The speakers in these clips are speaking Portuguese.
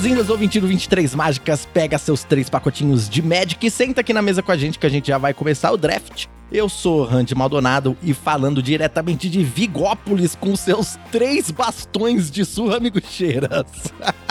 Boas-vindas, ouvinte do 23 Mágicas. Pega seus três pacotinhos de Magic e senta aqui na mesa com a gente que a gente já vai começar o draft. Eu sou Randy Maldonado e falando diretamente de Vigópolis com seus três bastões de surra, amigo Cheiras.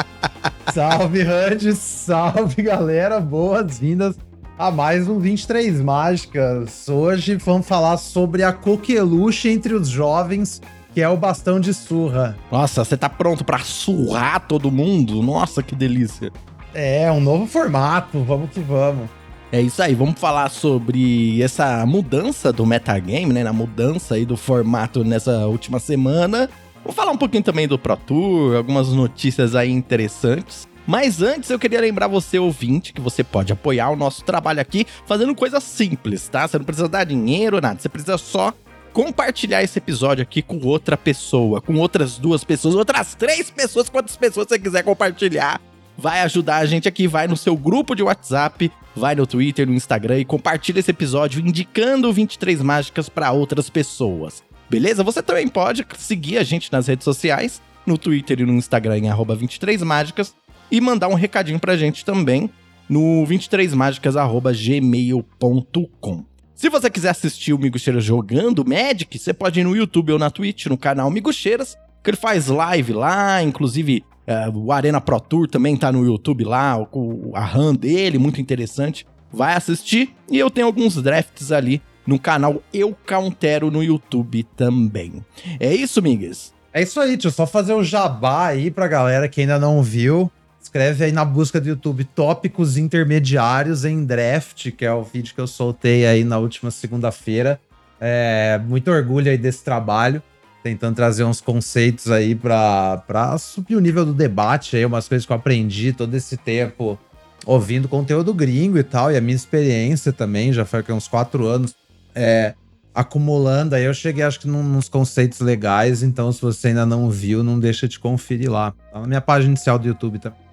salve, Randy, salve, galera. Boas-vindas a mais um 23 Mágicas. Hoje vamos falar sobre a coqueluche entre os jovens que é o bastão de surra. Nossa, você tá pronto para surrar todo mundo? Nossa, que delícia. É, um novo formato, vamos que vamos. É isso aí, vamos falar sobre essa mudança do metagame, né? Na mudança aí do formato nessa última semana. Vou falar um pouquinho também do Pro Tour, algumas notícias aí interessantes. Mas antes eu queria lembrar você, ouvinte, que você pode apoiar o nosso trabalho aqui fazendo coisas simples, tá? Você não precisa dar dinheiro, nada. Você precisa só compartilhar esse episódio aqui com outra pessoa, com outras duas pessoas, outras três pessoas, quantas pessoas você quiser compartilhar. Vai ajudar a gente aqui, vai no seu grupo de WhatsApp, vai no Twitter, no Instagram e compartilha esse episódio indicando 23 mágicas para outras pessoas. Beleza? Você também pode seguir a gente nas redes sociais, no Twitter e no Instagram em 23mágicas e mandar um recadinho pra gente também no 23mágicas@gmail.com. Se você quiser assistir o Miguxeiras jogando Magic, você pode ir no YouTube ou na Twitch, no canal Miguxeiras, que ele faz live lá, inclusive é, o Arena Pro Tour também tá no YouTube lá, o, a RAM dele, muito interessante. Vai assistir e eu tenho alguns drafts ali no canal Eu Countero no YouTube também. É isso, Migues? É isso aí, eu só fazer um jabá aí pra galera que ainda não viu. Escreve aí na busca do YouTube tópicos intermediários em draft, que é o vídeo que eu soltei aí na última segunda-feira. É, muito orgulho aí desse trabalho, tentando trazer uns conceitos aí para subir o nível do debate aí, umas coisas que eu aprendi todo esse tempo ouvindo conteúdo gringo e tal, e a minha experiência também, já foi uns quatro anos é, acumulando, aí eu cheguei acho que num, nos conceitos legais, então se você ainda não viu, não deixa de conferir lá. Tá na minha página inicial do YouTube também.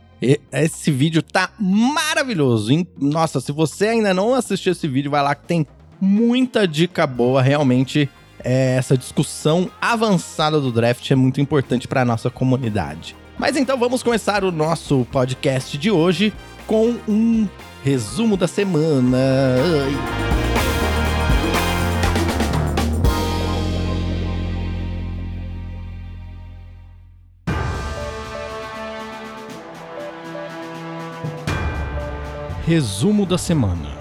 Esse vídeo tá maravilhoso. Nossa, se você ainda não assistiu esse vídeo, vai lá que tem muita dica boa. Realmente, é, essa discussão avançada do draft é muito importante para nossa comunidade. Mas então vamos começar o nosso podcast de hoje com um resumo da semana. Ai. Resumo da semana.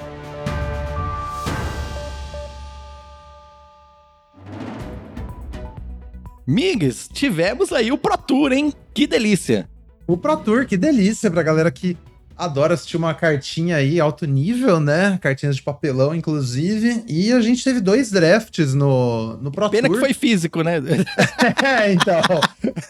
Migs, tivemos aí o Pro Tour, hein? Que delícia! O Pro Tour, que delícia pra galera que adoro assistir uma cartinha aí alto nível, né? Cartinhas de papelão, inclusive. E a gente teve dois drafts no, no Pro Pena Tour. que foi físico, né? é, então.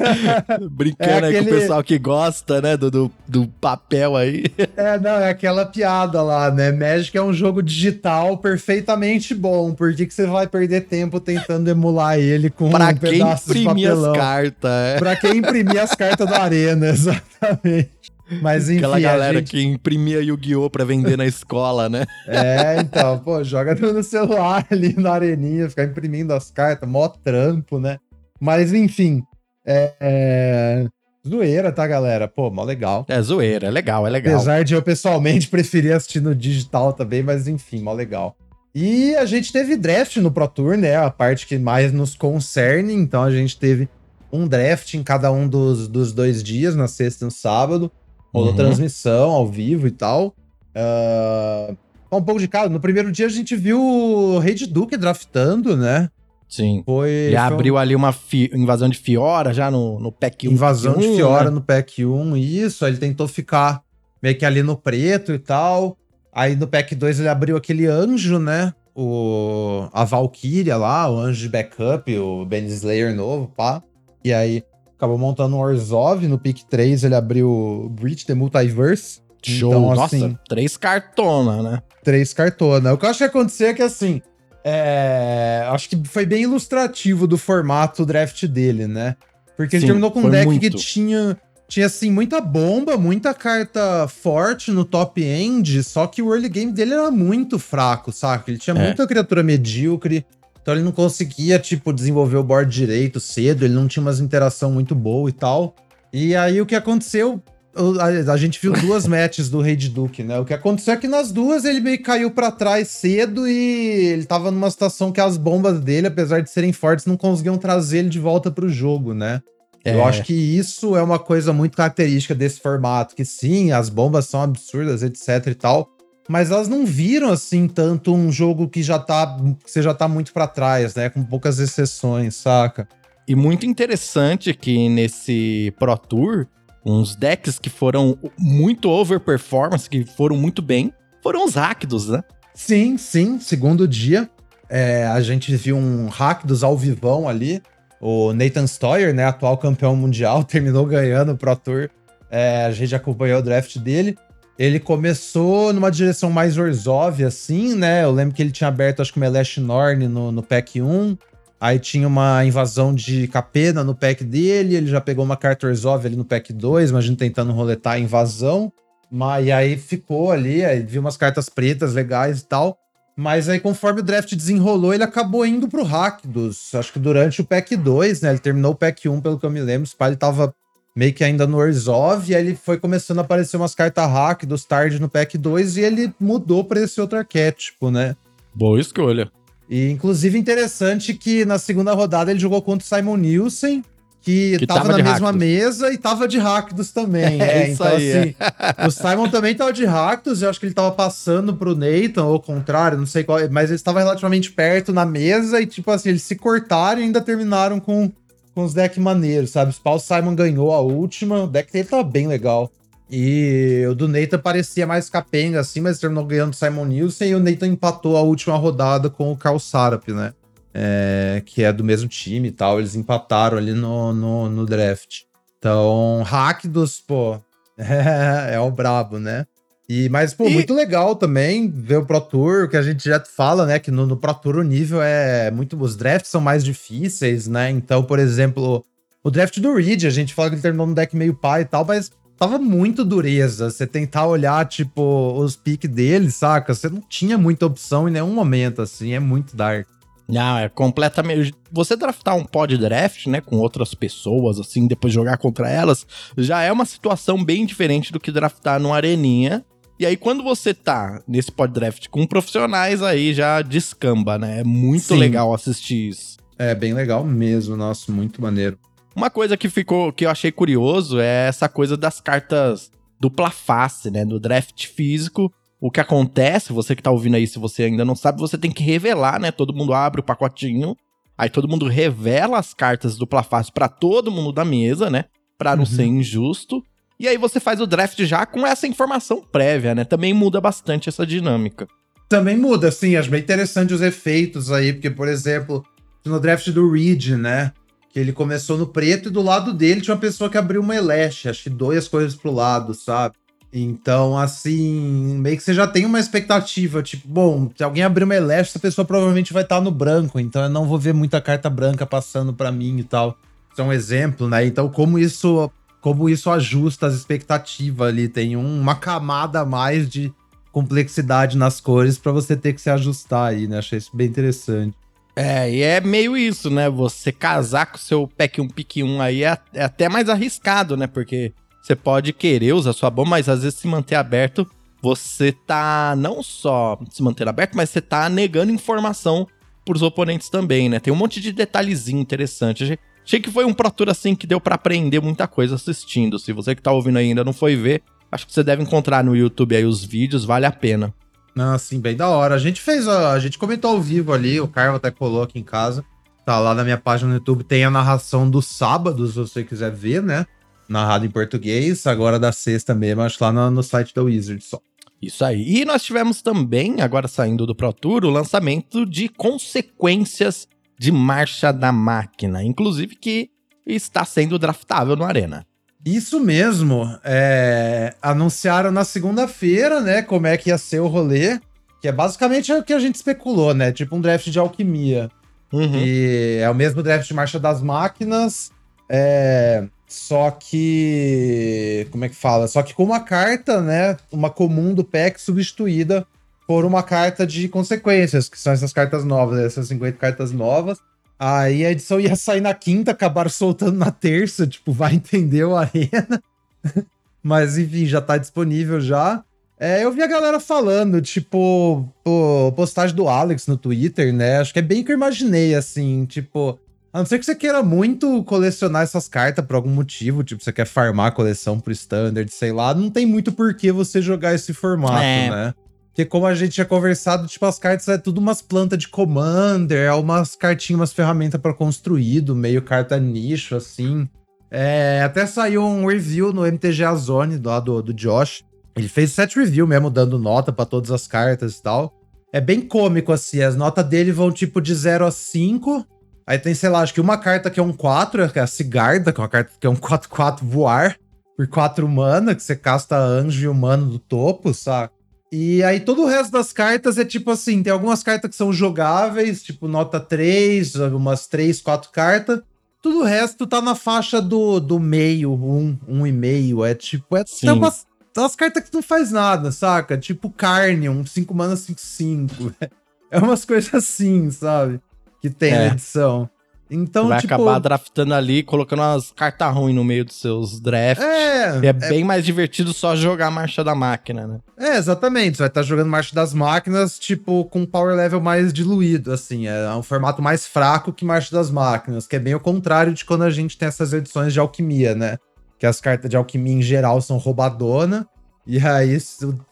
Brincando é aquele... aí com o pessoal que gosta, né? Do, do, do, papel aí. é, não, é aquela piada lá, né? Magic é um jogo digital perfeitamente bom. Por que, que você vai perder tempo tentando emular ele com pra um pedaço de papelão? Pra quem imprimir as cartas, é. Pra quem imprimir as cartas da arena, exatamente. Mas enfim. Aquela galera gente... que imprimia Yu-Gi-Oh! pra vender na escola, né? É, então, pô, joga no celular ali na areninha, ficar imprimindo as cartas, mó trampo, né? Mas enfim. É, é... Zoeira, tá, galera? Pô, mó legal. É zoeira, é legal, é legal. Apesar de eu pessoalmente preferir assistir no digital também, mas enfim, mó legal. E a gente teve draft no Pro Tour, né? A parte que mais nos concerne. Então a gente teve um draft em cada um dos, dos dois dias, na sexta e no sábado. Rolou uhum. transmissão ao vivo e tal. Uh, um pouco de cara. No primeiro dia a gente viu o Rei de Duque draftando, né? Sim. Foi, já foi abriu ali uma invasão de Fiora já no, no pack 1. Invasão 1, de Fiora né? no pack 1, isso. Aí ele tentou ficar meio que ali no preto e tal. Aí no pack 2 ele abriu aquele anjo, né? O, a Valkyria lá, o anjo de backup, o Ben Slayer novo, pá. E aí acabou montando um Orzhov. No pick 3 ele abriu Breach the Multiverse. Show, então, assim, nossa, três cartona, né? Três cartona. O que eu acho que aconteceu é que, assim, é... acho que foi bem ilustrativo do formato draft dele, né? Porque ele terminou com um deck muito. que tinha, tinha, assim, muita bomba, muita carta forte no top end, só que o early game dele era muito fraco, saca? Ele tinha é. muita criatura medíocre, então ele não conseguia, tipo, desenvolver o board direito cedo, ele não tinha umas interação muito boa e tal. E aí o que aconteceu a, gente viu duas matches do Rei de Duke, né? O que aconteceu é que nas duas ele meio que caiu para trás cedo e ele tava numa situação que as bombas dele, apesar de serem fortes, não conseguiam trazer ele de volta pro jogo, né? É. Eu acho que isso é uma coisa muito característica desse formato, que sim, as bombas são absurdas, etc e tal, mas elas não viram assim tanto um jogo que já tá, que você já tá muito para trás, né, com poucas exceções, saca? E muito interessante que nesse Pro Tour, uns decks que foram muito overperformance, que foram muito bem, foram os Rakdos, né? Sim, sim, segundo dia. É, a gente viu um Rakdos ao vivão ali, o Nathan Stoyer, né, atual campeão mundial, terminou ganhando o Pro Tour. É, a gente acompanhou o draft dele. Ele começou numa direção mais Orzhov, assim, né? Eu lembro que ele tinha aberto, acho que o Melesh Norn no, no pack 1. Aí tinha uma invasão de Capena no pack dele. Ele já pegou uma carta Orzhov ali no pack 2, imagina tentando roletar a invasão. Mas, e aí ficou ali, aí viu umas cartas pretas legais e tal. Mas aí, conforme o draft desenrolou, ele acabou indo pro Rakdos. Acho que durante o pack 2, né? Ele terminou o pack 1, pelo que eu me lembro. O Spy tava meio que ainda no Orzhov, e aí ele foi começando a aparecer umas cartas Rakdos tarde no pack 2, e ele mudou pra esse outro arquétipo, né? Boa escolha. E, inclusive, interessante que na segunda rodada ele jogou contra o Simon Nielsen, que, que tava, tava na mesma Rakdos. mesa e tava de Rakdos também. É, é então, aí, assim, é. o Simon também tava de Rakdos, eu acho que ele tava passando pro Nathan, ou ao contrário, não sei qual, mas eles estavam relativamente perto na mesa e, tipo assim, eles se cortaram e ainda terminaram com, com os decks maneiros, sabe? O Simon ganhou a última, o deck dele tava bem legal. E o do Nathan parecia mais capenga, assim, mas terminou ganhando o Simon Nielsen e o Nathan empatou a última rodada com o Carl Sarap, né? é, que é do mesmo time e tal. Eles empataram ali no, no, no draft. Então, dos pô, é, é o brabo, né? E, mas, pô, e... muito legal também ver o Pro Tour, que a gente já fala, né? Que no, no Pro Tour o nível é muito. Os drafts são mais difíceis, né? Então, por exemplo, o draft do Reed, a gente fala que ele terminou no deck meio pai e tal, mas tava muito dureza. Você tentar olhar, tipo, os piques dele, saca? Você não tinha muita opção em nenhum momento, assim, é muito dark. Não, é completamente. Você draftar um pod draft, né, com outras pessoas, assim, depois jogar contra elas, já é uma situação bem diferente do que draftar numa areninha. E aí, quando você tá nesse pod draft com profissionais, aí já descamba, né? É muito Sim. legal assistir isso. É bem legal mesmo, nossa, muito maneiro. Uma coisa que ficou, que eu achei curioso é essa coisa das cartas dupla face, né? No draft físico, o que acontece, você que tá ouvindo aí, se você ainda não sabe, você tem que revelar, né? Todo mundo abre o pacotinho, aí todo mundo revela as cartas do Plafácil para todo mundo da mesa, né? Pra não uhum. ser injusto. E aí você faz o draft já com essa informação prévia, né? Também muda bastante essa dinâmica. Também muda, sim. Acho bem interessante os efeitos aí, porque, por exemplo, no draft do Reed, né? Que ele começou no preto e do lado dele tinha uma pessoa que abriu uma Elash, acho que duas coisas pro lado, sabe? Então, assim, meio que você já tem uma expectativa, tipo, bom, se alguém abrir uma Eleste, essa pessoa provavelmente vai estar no branco, então eu não vou ver muita carta branca passando para mim e tal. Isso é um exemplo, né? Então, como isso, como isso ajusta as expectativas ali, tem um, uma camada a mais de complexidade nas cores para você ter que se ajustar aí, né? Achei isso bem interessante. É, e é meio isso, né? Você casar com o seu pack 1 pick 1 aí é, é até mais arriscado, né? Porque você pode querer usar sua bomba, mas às vezes se manter aberto, você tá não só se manter aberto, mas você tá negando informação pros oponentes também, né? Tem um monte de detalhezinho interessante. Achei que foi um Pro Tour assim que deu para aprender muita coisa assistindo. Se você que tá ouvindo ainda não foi ver, acho que você deve encontrar no YouTube aí os vídeos, vale a pena. Não, assim, bem da hora. A gente fez, a, a gente comentou ao vivo ali, o Carlos até colocou aqui em casa. Tá lá na minha página no YouTube, tem a narração dos sábados, se você quiser ver, né? narrado em português, agora da sexta mesmo, acho lá no, no site da Wizard só. Isso aí. E nós tivemos também, agora saindo do Pro Tour, o lançamento de consequências de marcha da máquina, inclusive que está sendo draftável no Arena. Isso mesmo. É... Anunciaram na segunda-feira, né, como é que ia ser o rolê, que é basicamente o que a gente especulou, né? Tipo um draft de alquimia. Uhum. E é o mesmo draft de marcha das máquinas. É... Só que. Como é que fala? Só que com uma carta, né? Uma comum do pack substituída por uma carta de consequências, que são essas cartas novas, essas 50 cartas novas. Aí a edição ia sair na quinta, acabaram soltando na terça, tipo, vai entender o Arena. Mas enfim, já tá disponível já. É, eu vi a galera falando, tipo, pô, postagem do Alex no Twitter, né? Acho que é bem que eu imaginei, assim, tipo. A não ser que você queira muito colecionar essas cartas por algum motivo, tipo, você quer farmar a coleção pro standard, sei lá, não tem muito por que você jogar esse formato, é. né? Porque como a gente tinha conversado, tipo, as cartas é tudo umas plantas de commander, é umas cartinhas, umas ferramentas para construído, meio carta nicho, assim. É, até saiu um review no MTG Zone, lá do, do Josh. Ele fez set review mesmo, dando nota para todas as cartas e tal. É bem cômico, assim, as notas dele vão tipo de 0 a 5, Aí tem, sei lá, acho que uma carta que é um 4, que é a Cigarda, que é uma carta que é um 4-4 voar por 4 mana, que você casta anjo e humano do topo, saca? E aí todo o resto das cartas é tipo assim, tem algumas cartas que são jogáveis, tipo nota 3, umas 3, 4 cartas. Tudo o resto tá na faixa do, do meio, 1, um, 1,5. Um é tipo, é, é umas, umas cartas que não faz nada, saca? Tipo carne, um 5 mana 5, 5. É umas coisas assim, sabe? que tem é. na edição. Então, vai tipo... acabar draftando ali, colocando umas cartas ruins no meio dos seus drafts. É, é, é bem mais divertido só jogar a marcha da máquina, né? É, exatamente. Você vai estar jogando marcha das máquinas, tipo, com power level mais diluído, assim. É um formato mais fraco que marcha das máquinas, que é bem o contrário de quando a gente tem essas edições de alquimia, né? Que as cartas de alquimia em geral são roubadona, e aí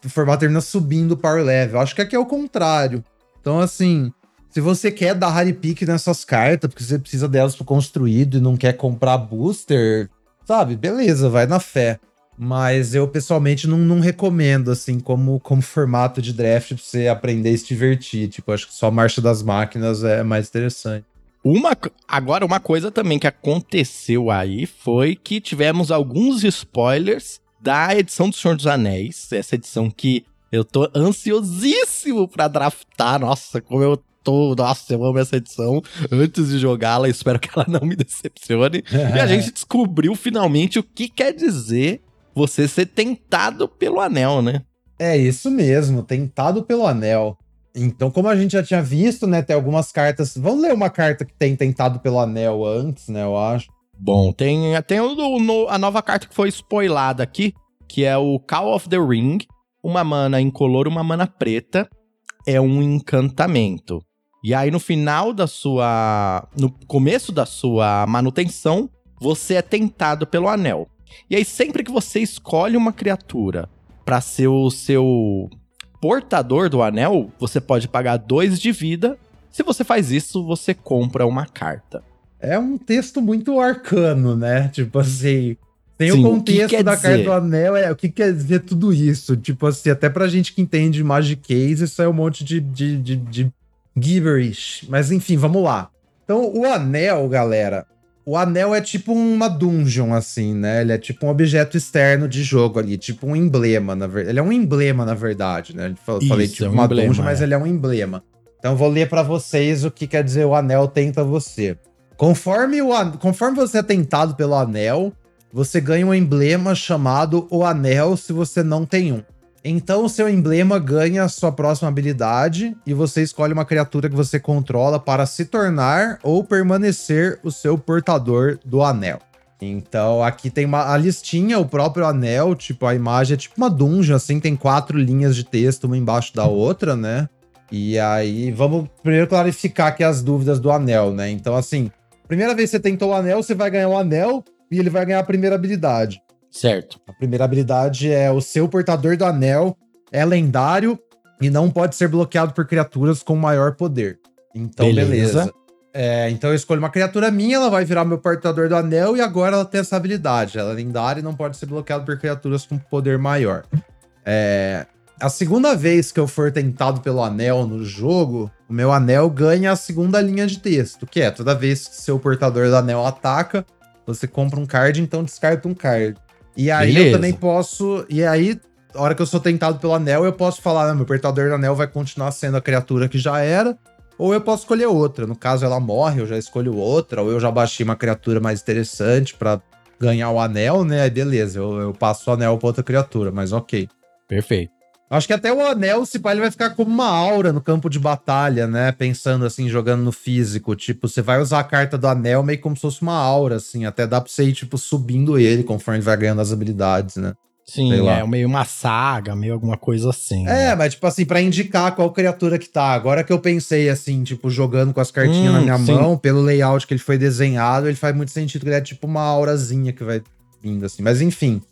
o formato termina subindo o power level. Acho que aqui é o contrário. Então, assim, se você quer dar hard pick nessas cartas, porque você precisa delas pro construído e não quer comprar booster, sabe? Beleza, vai na fé. Mas eu pessoalmente não, não recomendo, assim, como, como formato de draft pra você aprender e se divertir. Tipo, acho que só a marcha das máquinas é mais interessante. Uma, agora, uma coisa também que aconteceu aí foi que tivemos alguns spoilers da edição do Senhor dos Anéis. Essa edição que eu tô ansiosíssimo pra draftar. Nossa, como eu tô, nossa, eu amo essa edição. Antes de jogá-la, espero que ela não me decepcione. e a gente descobriu finalmente o que quer dizer você ser tentado pelo anel, né? É isso mesmo, tentado pelo anel. Então, como a gente já tinha visto, né, tem algumas cartas. Vamos ler uma carta que tem tentado pelo anel antes, né, eu acho. Bom, tem, tem o, o, a nova carta que foi spoilada aqui, que é o Call of the Ring. Uma mana incolor, uma mana preta. É um encantamento. E aí, no final da sua. No começo da sua manutenção, você é tentado pelo anel. E aí, sempre que você escolhe uma criatura para ser o seu portador do anel, você pode pagar dois de vida. Se você faz isso, você compra uma carta. É um texto muito arcano, né? Tipo assim. Tem Sim, o contexto o da dizer? carta do anel, é o que quer dizer tudo isso. Tipo assim, até pra gente que entende Magic Case, isso é um monte de, de, de, de Giverish. Mas enfim, vamos lá. Então, o anel, galera. O anel é tipo uma dungeon, assim, né? Ele é tipo um objeto externo de jogo ali, tipo um emblema, na verdade. Ele é um emblema, na verdade, né? Eu Isso, falei tipo é um uma emblema, dungeon, é. mas ele é um emblema. Então, vou ler para vocês o que quer dizer o anel tenta você. Conforme, o, conforme você é tentado pelo anel, você ganha um emblema chamado o anel se você não tem um. Então o seu emblema ganha a sua próxima habilidade e você escolhe uma criatura que você controla para se tornar ou permanecer o seu portador do anel. Então aqui tem uma a listinha, o próprio anel, tipo a imagem é tipo uma dungeon, assim, tem quatro linhas de texto uma embaixo da outra, né? E aí vamos primeiro clarificar aqui as dúvidas do anel, né? Então assim, primeira vez que você tentou o anel, você vai ganhar o anel e ele vai ganhar a primeira habilidade. Certo. A primeira habilidade é o seu portador do anel é lendário e não pode ser bloqueado por criaturas com maior poder. Então, beleza. beleza. É, então eu escolho uma criatura minha, ela vai virar meu portador do anel e agora ela tem essa habilidade. Ela é lendária e não pode ser bloqueada por criaturas com poder maior. É, a segunda vez que eu for tentado pelo anel no jogo, o meu anel ganha a segunda linha de texto, que é toda vez que seu portador do anel ataca, você compra um card, então descarta um card. E aí Beleza. eu também posso. E aí, a hora que eu sou tentado pelo anel, eu posso falar, meu portador do anel vai continuar sendo a criatura que já era. Ou eu posso escolher outra. No caso, ela morre, eu já escolho outra. Ou eu já baixei uma criatura mais interessante para ganhar o anel, né? Aí beleza, eu, eu passo o anel pra outra criatura, mas ok. Perfeito. Acho que até o anel, se pá, ele vai ficar como uma aura no campo de batalha, né? Pensando assim, jogando no físico. Tipo, você vai usar a carta do anel meio como se fosse uma aura, assim. Até dá pra você ir, tipo, subindo ele conforme vai ganhando as habilidades, né? Sim, é meio uma saga, meio alguma coisa assim. É, né? mas tipo assim, para indicar qual criatura que tá. Agora que eu pensei assim, tipo, jogando com as cartinhas hum, na minha sim. mão, pelo layout que ele foi desenhado, ele faz muito sentido que ele é tipo uma aurazinha que vai vindo assim. Mas enfim.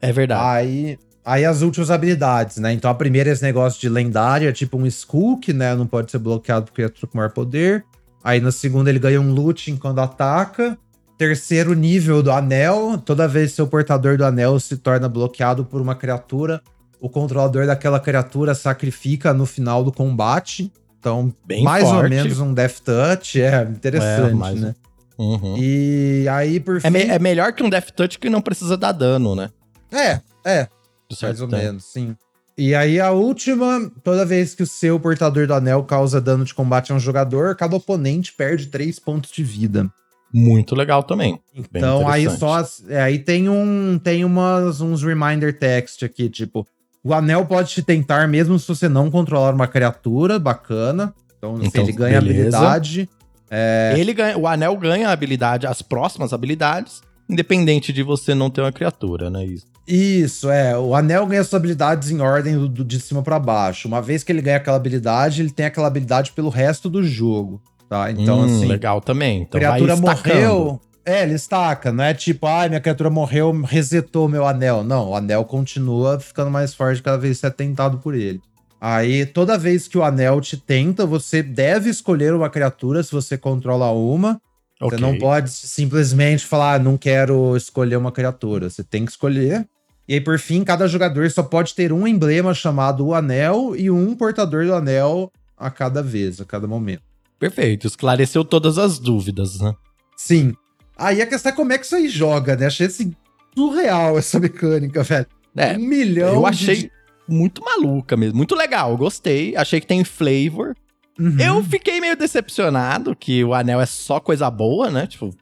É verdade. Aí, aí as últimas habilidades, né? Então a primeira é esse negócio de lendária, tipo um Skook, né? Não pode ser bloqueado por criatura com maior poder. Aí na segunda ele ganha um looting quando ataca terceiro nível do anel, toda vez que seu portador do anel se torna bloqueado por uma criatura, o controlador daquela criatura sacrifica no final do combate. Então, Bem mais forte. ou menos um Death Touch, é interessante, é, mais... né? Uhum. E aí, por é fim... É, me é, melhor que um Death Touch que não precisa dar dano, né? É, é. Mais ou tempo. menos, sim. E aí a última, toda vez que o seu portador do anel causa dano de combate a um jogador, cada oponente perde 3 pontos de vida muito legal também. Então aí só é, aí tem um tem umas uns reminder text aqui, tipo, o anel pode te tentar mesmo se você não controlar uma criatura, bacana. Então, assim, então ele ganha beleza. habilidade. É... Ele ganha, o anel ganha a habilidade, as próximas habilidades, independente de você não ter uma criatura, né? Isso. Isso, é. O anel ganha suas habilidades em ordem do, do de cima para baixo. Uma vez que ele ganha aquela habilidade, ele tem aquela habilidade pelo resto do jogo tá? Então, hum, assim. Legal também. Então, criatura morreu. É, ele estaca, não é tipo, ai, ah, minha criatura morreu, resetou meu anel. Não, o anel continua ficando mais forte cada vez que você é tentado por ele. Aí, toda vez que o anel te tenta, você deve escolher uma criatura se você controla uma. Okay. Você não pode simplesmente falar, ah, não quero escolher uma criatura. Você tem que escolher. E aí, por fim, cada jogador só pode ter um emblema chamado o anel e um portador do anel a cada vez, a cada momento. Perfeito, esclareceu todas as dúvidas, né? Sim. Aí a questão é como é que isso aí joga, né? Achei assim, surreal essa mecânica, velho. É, um milhão. Eu achei de... muito maluca mesmo, muito legal, gostei. Achei que tem flavor. Uhum. Eu fiquei meio decepcionado que o anel é só coisa boa, né? Tipo.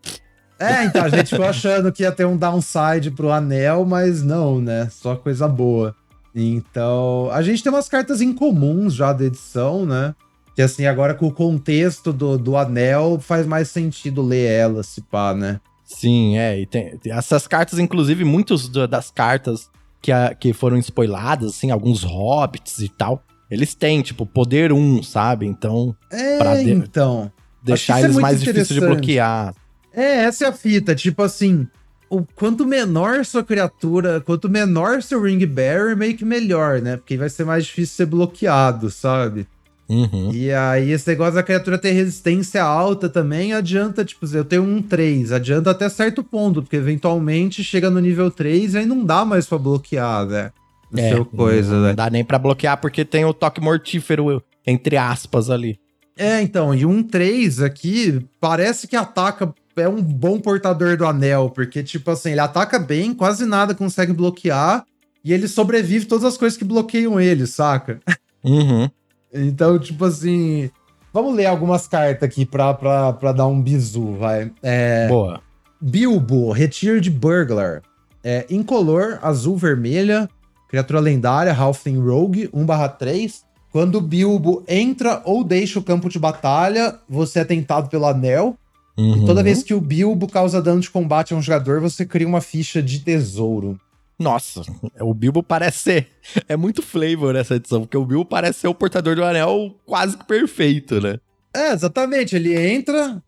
É, então a gente ficou achando que ia ter um downside pro anel, mas não, né? Só coisa boa. Então, a gente tem umas cartas incomuns já da edição, né? Que assim, agora com o contexto do, do anel, faz mais sentido ler ela, se pá, né? Sim, é. E tem, tem essas cartas, inclusive, muitas das cartas que, a, que foram spoiladas, assim, alguns hobbits e tal, eles têm, tipo, poder 1, sabe? Então. É, pra de então. Deixar é eles é mais difíceis de bloquear. É, essa é a fita. Tipo assim, o quanto menor sua criatura, quanto menor seu ring bearer, meio que melhor, né? Porque vai ser mais difícil ser bloqueado, sabe? Uhum. E aí, esse negócio da criatura ter resistência alta também adianta, tipo, eu tenho um 3, adianta até certo ponto, porque eventualmente chega no nível 3 e aí não dá mais pra bloquear, né? É, seu coisa, não, né? não dá nem pra bloquear porque tem o toque mortífero, entre aspas, ali. É, então, e um 3 aqui parece que ataca, é um bom portador do anel, porque, tipo assim, ele ataca bem, quase nada consegue bloquear, e ele sobrevive todas as coisas que bloqueiam ele, saca? Uhum. Então, tipo assim. Vamos ler algumas cartas aqui pra, pra, pra dar um bizu, vai. É, Boa. Bilbo, Retiro de Burglar. É, incolor, azul, vermelha. Criatura lendária, Halfling Rogue, 1/3. Quando Bilbo entra ou deixa o campo de batalha, você é tentado pelo anel. Uhum. E toda vez que o Bilbo causa dano de combate a um jogador, você cria uma ficha de tesouro. Nossa, o Bilbo parece ser. É muito flavor essa edição, porque o Bilbo parece ser o portador do anel quase que perfeito, né? É, exatamente. Ele entra,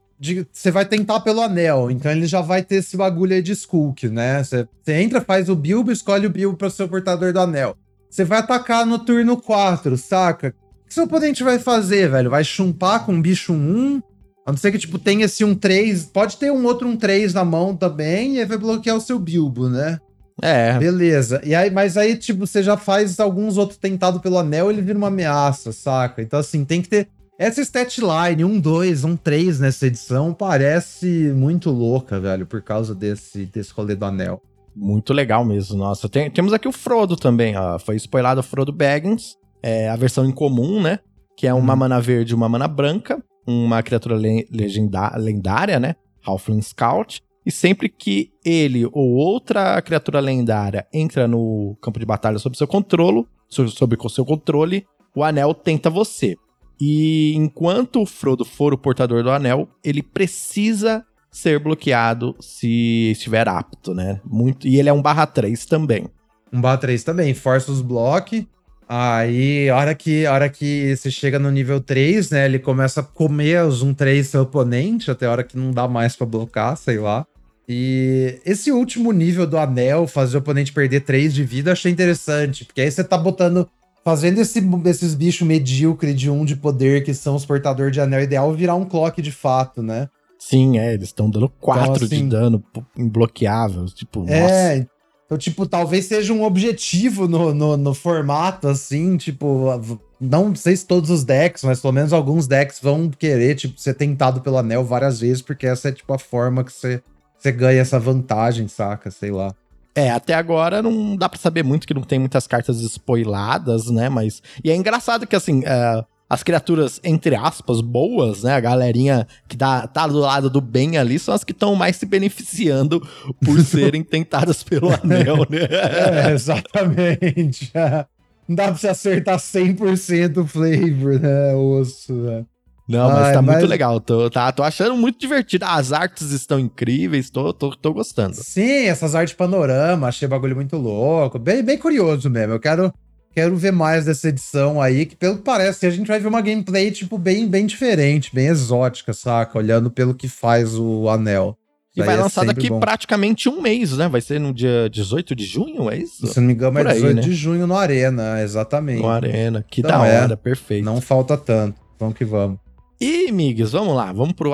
você vai tentar pelo anel, então ele já vai ter esse bagulho aí de Skulk, né? Você entra, faz o Bilbo, escolhe o Bilbo para ser o portador do anel. Você vai atacar no turno 4, saca? O que seu oponente vai fazer, velho? Vai chumpar com um bicho 1? A não ser que, tipo, tenha esse um 3. Pode ter um outro um 3 na mão também, e aí vai bloquear o seu Bilbo, né? É. Beleza. E aí, mas aí, tipo, você já faz alguns outros tentados pelo anel, ele vira uma ameaça, saca? Então, assim, tem que ter. Essa statline, um 2, um 3 nessa edição, parece muito louca, velho, por causa desse, desse rolê do anel. Muito legal mesmo, nossa. Tem, temos aqui o Frodo também, ó. Foi spoilado o Frodo Baggins, é a versão incomum, né? Que é uma hum. mana verde e uma mana branca, uma criatura le lendária, né? Halfling Scout. E sempre que ele ou outra criatura lendária entra no campo de batalha sob seu controle, sob o seu controle, o anel tenta você. E enquanto o Frodo for o portador do anel, ele precisa ser bloqueado se estiver apto, né? Muito, e ele é um barra 3 também. 1/3 também, força os blocos. Aí, a hora que, a hora que você chega no nível 3, né, ele começa a comer os 1/3 seu oponente, até a hora que não dá mais pra blocar, sei lá. E esse último nível do anel, fazer o oponente perder 3 de vida, achei interessante, porque aí você tá botando fazendo esse, esses bichos medíocres de um de poder, que são os portadores de anel ideal, virar um clock de fato, né? Sim, é, eles estão dando 4 então, assim, de dano imbloqueável, tipo, é, nossa. Então, tipo, talvez seja um objetivo no, no, no, formato, assim, tipo, não sei se todos os decks, mas pelo menos alguns decks vão querer, tipo, ser tentado pelo anel várias vezes, porque essa é, tipo, a forma que você, você ganha essa vantagem, saca? Sei lá. É, até agora não dá para saber muito que não tem muitas cartas spoiladas, né? Mas. E é engraçado que, assim, uh, as criaturas, entre aspas, boas, né? A galerinha que dá, tá do lado do bem ali são as que estão mais se beneficiando por serem tentadas pelo anel, né? é, exatamente. Não dá pra você acertar 100% o flavor, né? Osso, né? Não, mas Ai, tá mas... muito legal. Tô, tá, tô achando muito divertido. As artes estão incríveis, tô, tô, tô gostando. Sim, essas artes panorama, achei o bagulho muito louco. Bem, bem curioso mesmo. Eu quero, quero ver mais dessa edição aí, que pelo que parece, a gente vai ver uma gameplay, tipo, bem, bem diferente, bem exótica, saca? Olhando pelo que faz o anel. E vai é lançar daqui bom. praticamente um mês, né? Vai ser no dia 18 de junho, é isso? Se não me engano, é 18 né? de junho no Arena, exatamente. No Arena, que então, da hora, é, perfeito. Não falta tanto. Vamos que vamos. E, amigos, vamos lá, vamos pro,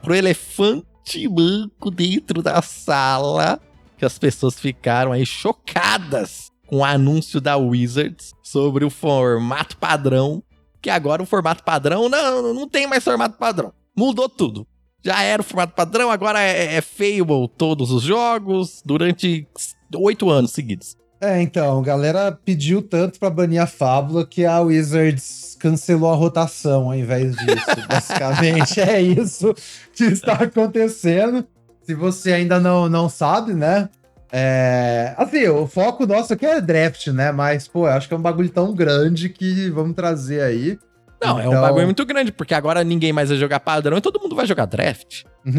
pro elefante branco dentro da sala, que as pessoas ficaram aí chocadas com o anúncio da Wizards sobre o formato padrão, que agora o formato padrão não, não tem mais formato padrão. Mudou tudo. Já era o formato padrão, agora é, é Fable todos os jogos durante oito anos seguidos. É, então, a galera pediu tanto para banir a Fábula que a Wizards cancelou a rotação ao invés disso. Basicamente é isso que está acontecendo. Se você ainda não, não sabe, né? É, assim, o foco nosso aqui é draft, né? Mas, pô, eu acho que é um bagulho tão grande que vamos trazer aí. Não, então... é um então bagulho muito grande, porque agora ninguém mais vai jogar padrão e todo mundo vai jogar draft.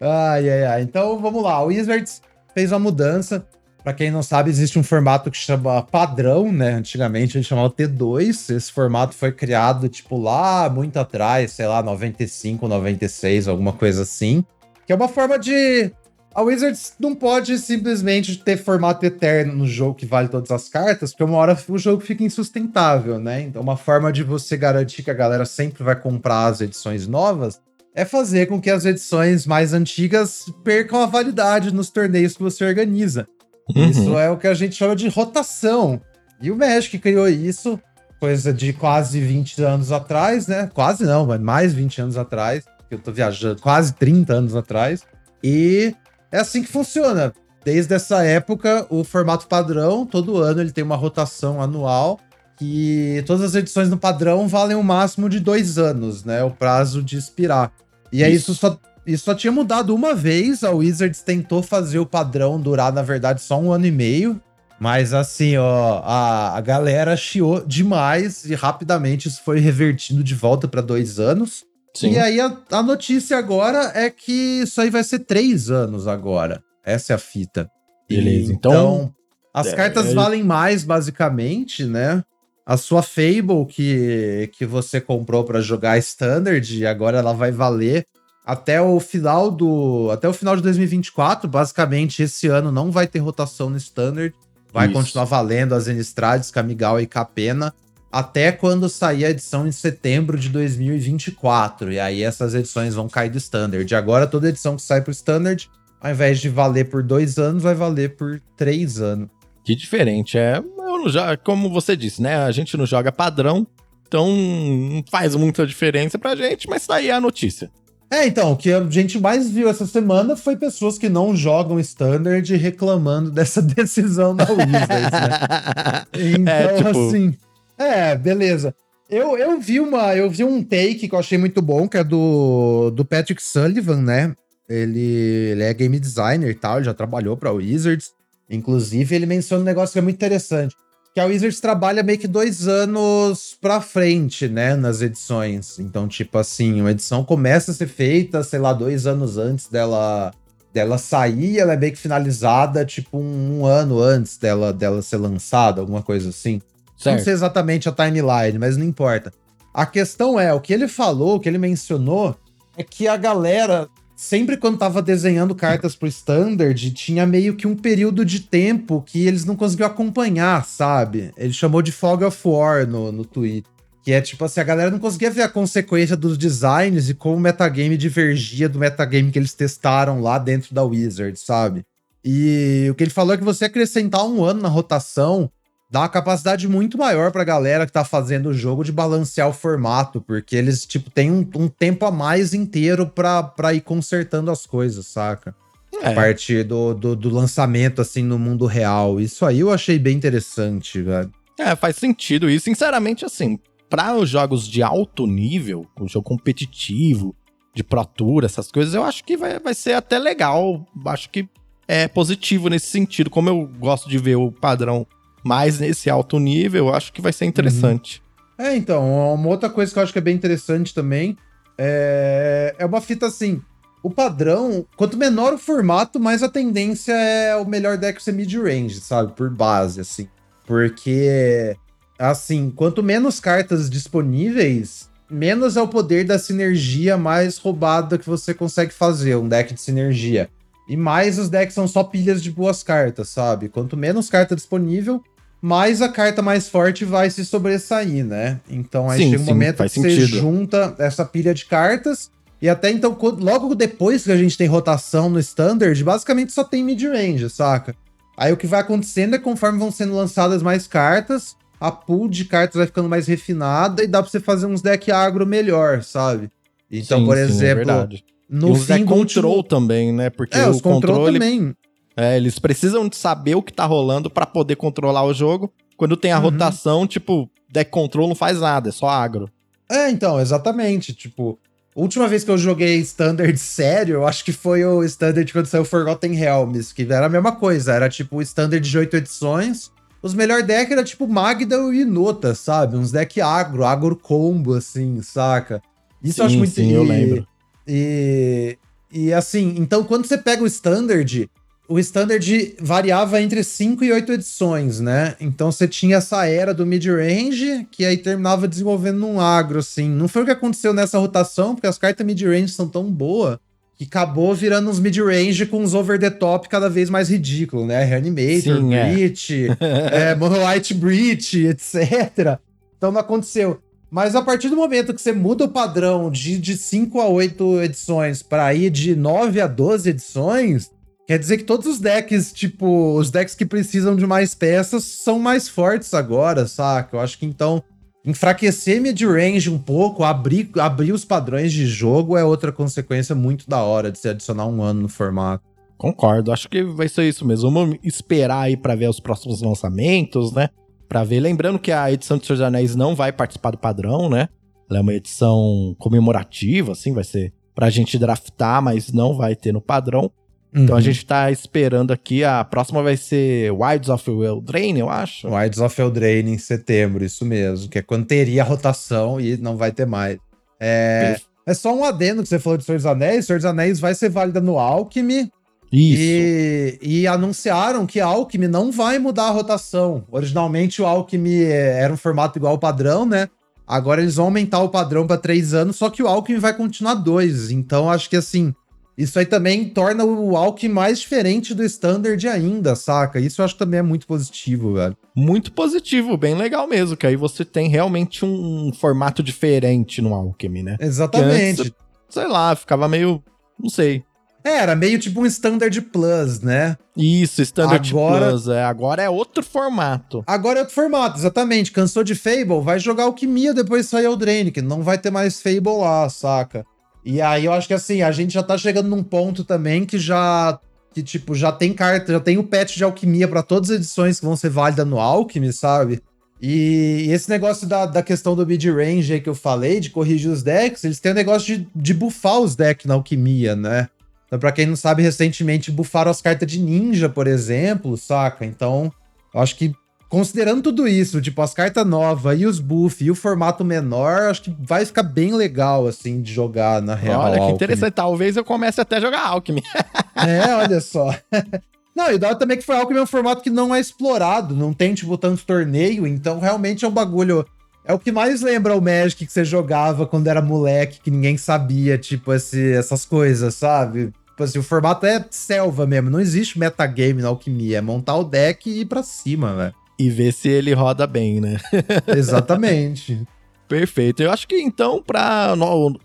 ai, ai, ai. Então, vamos lá. O Wizards fez uma mudança. Para quem não sabe, existe um formato que chama padrão, né? Antigamente a gente chamava T2. Esse formato foi criado, tipo, lá muito atrás, sei lá, 95, 96, alguma coisa assim. Que é uma forma de. A Wizards não pode simplesmente ter formato eterno no jogo que vale todas as cartas, porque uma hora o jogo fica insustentável, né? Então, uma forma de você garantir que a galera sempre vai comprar as edições novas é fazer com que as edições mais antigas percam a validade nos torneios que você organiza. Uhum. Isso é o que a gente chama de rotação. E o Magic criou isso, coisa de quase 20 anos atrás, né? Quase não, mas mais 20 anos atrás. Eu tô viajando, quase 30 anos atrás. E é assim que funciona. Desde essa época, o formato padrão, todo ano ele tem uma rotação anual. Que todas as edições no padrão valem o um máximo de dois anos, né? O prazo de expirar. E é isso só isso só tinha mudado uma vez. A Wizards tentou fazer o padrão durar, na verdade, só um ano e meio. Mas assim, ó, a, a galera chiou demais e rapidamente isso foi revertido de volta para dois anos. Sim. E aí a, a, notícia agora é que isso aí vai ser três anos agora. Essa é a fita. Beleza, então. então as é, cartas é... valem mais, basicamente, né? A sua Fable que, que você comprou para jogar Standard, agora ela vai valer até o final do até o final de 2024, basicamente esse ano não vai ter rotação no standard, vai Isso. continuar valendo as Enistrades, Kamigawa e Capena até quando sair a edição em setembro de 2024. E aí essas edições vão cair do standard. Agora toda edição que sai pro standard, ao invés de valer por dois anos, vai valer por três anos. Que diferente, é. Já, como você disse, né? A gente não joga padrão, então não faz muita diferença pra gente, mas tá aí a notícia. É, então, o que a gente mais viu essa semana foi pessoas que não jogam Standard reclamando dessa decisão da Wizards, né? Então, é, tipo... assim. É, beleza. Eu, eu vi uma. Eu vi um take que eu achei muito bom, que é do, do Patrick Sullivan, né? Ele, ele é game designer e tal, ele já trabalhou pra Wizards. Inclusive, ele menciona um negócio que é muito interessante que a Wizards trabalha meio que dois anos pra frente, né, nas edições. Então, tipo assim, uma edição começa a ser feita, sei lá, dois anos antes dela, dela sair, ela é meio que finalizada, tipo, um, um ano antes dela, dela ser lançada, alguma coisa assim. Certo. Não sei exatamente a timeline, mas não importa. A questão é, o que ele falou, o que ele mencionou, é que a galera, sempre quando tava desenhando cartas pro Standard, tinha meio que um período de tempo que eles não conseguiam acompanhar, sabe? Ele chamou de Fog of War no, no Twitter. Que é tipo assim, a galera não conseguia ver a consequência dos designs e como o metagame divergia do metagame que eles testaram lá dentro da Wizard, sabe? E o que ele falou é que você acrescentar um ano na rotação dá uma capacidade muito maior pra galera que tá fazendo o jogo de balancear o formato, porque eles, tipo, têm um, um tempo a mais inteiro pra, pra ir consertando as coisas, saca? É. A partir do, do, do, lançamento, assim, no mundo real. Isso aí eu achei bem interessante, velho. É, faz sentido. E, sinceramente, assim, para os jogos de alto nível, um jogo competitivo, de Pro Tour, essas coisas, eu acho que vai, vai ser até legal. Acho que é positivo nesse sentido. Como eu gosto de ver o padrão mais nesse alto nível, eu acho que vai ser interessante. Uhum. É, então, uma outra coisa que eu acho que é bem interessante também é, é uma fita assim. O padrão, quanto menor o formato, mais a tendência é o melhor deck ser mid-range, sabe? Por base, assim. Porque assim, quanto menos cartas disponíveis, menos é o poder da sinergia mais roubada que você consegue fazer, um deck de sinergia. E mais os decks são só pilhas de boas cartas, sabe? Quanto menos carta disponível, mais a carta mais forte vai se sobressair, né? Então aí sim, chega um sim, momento que sentido. você junta essa pilha de cartas. E até então, logo depois que a gente tem rotação no Standard, basicamente só tem mid-range, saca? Aí o que vai acontecendo é conforme vão sendo lançadas mais cartas, a pool de cartas vai ficando mais refinada e dá pra você fazer uns deck agro melhor, sabe? Então, sim, por é exemplo, é no e fim control último... também, né? Porque é, os control, control também. É, eles precisam saber o que tá rolando para poder controlar o jogo. Quando tem a uhum. rotação, tipo, deck control não faz nada, é só agro. É, então, exatamente. Tipo, última vez que eu joguei Standard sério, eu acho que foi o Standard quando saiu Forgotten Realms, que era a mesma coisa. Era tipo o Standard de 8 edições os melhores decks era tipo Magda e Nota, sabe? Uns deck agro, agro combo, assim, saca? Isso sim, eu acho muito... Sim, eu lembro. E, e assim, então quando você pega o Standard, o Standard variava entre 5 e 8 edições, né? Então você tinha essa era do mid-range, que aí terminava desenvolvendo num agro, assim. Não foi o que aconteceu nessa rotação, porque as cartas mid-range são tão boas que acabou virando uns mid-range com uns over-the-top cada vez mais ridículo, né? Reanimator, Sim, é. Breach, é. é, Monolite Breach, etc. Então não aconteceu. Mas a partir do momento que você muda o padrão de, de 5 a 8 edições para ir de 9 a 12 edições, quer dizer que todos os decks, tipo, os decks que precisam de mais peças são mais fortes agora, saca? Eu acho que então enfraquecer mid-range um pouco, abrir, abrir os padrões de jogo é outra consequência muito da hora de se adicionar um ano no formato. Concordo, acho que vai ser isso mesmo. Vamos esperar aí para ver os próximos lançamentos, né? Para ver, lembrando que a edição de Senhor dos Anéis não vai participar do padrão, né? Ela é uma edição comemorativa, assim, vai ser pra gente draftar, mas não vai ter no padrão. Então a uhum. gente tá esperando aqui. A próxima vai ser Wilds of Eldraine, eu acho. Wilds of Eldraine em setembro, isso mesmo. Que é quando teria a rotação e não vai ter mais. É, é só um adendo que você falou de Senhor dos Anéis. Senhor dos Anéis vai ser válida no Alchemy. Isso. E, e anunciaram que a Alchemy não vai mudar a rotação. Originalmente o Alchemy era um formato igual ao padrão, né? Agora eles vão aumentar o padrão para três anos, só que o Alchemy vai continuar dois. Então acho que assim isso aí também torna o Alck mais diferente do Standard ainda, saca? Isso eu acho que também é muito positivo, velho. Muito positivo, bem legal mesmo, que aí você tem realmente um formato diferente no Alchemy, né? Exatamente. Antes, sei lá, ficava meio. não sei. É, era meio tipo um Standard Plus, né? Isso, Standard agora... Plus. É, agora é outro formato. Agora é outro formato, exatamente. Cansou de Fable? Vai jogar Alquimia depois sair o que não vai ter mais Fable lá, saca? E aí eu acho que assim, a gente já tá chegando num ponto também que já que tipo, já tem carta, já tem o patch de alquimia para todas as edições que vão ser válidas no Alchemy, sabe? E, esse negócio da, da questão do mid-range aí que eu falei, de corrigir os decks, eles têm o negócio de, de buffar os decks na alquimia, né? Então, pra quem não sabe, recentemente bufaram as cartas de ninja, por exemplo, saca? Então, eu acho que considerando tudo isso, tipo, as cartas novas e os buff e o formato menor, acho que vai ficar bem legal, assim, de jogar na real. Olha, que Alchemy. interessante. Talvez eu comece até a jogar Alckmin. é, olha só. Não, e dá também que foi Alckmin é um formato que não é explorado, não tem, tipo, tanto torneio, então realmente é um bagulho... É o que mais lembra o Magic que você jogava quando era moleque, que ninguém sabia, tipo, esse, essas coisas, sabe? Tipo assim, o formato é selva mesmo, não existe metagame na alquimia, é montar o deck e ir pra cima, velho e ver se ele roda bem, né? Exatamente. Perfeito. Eu acho que então, para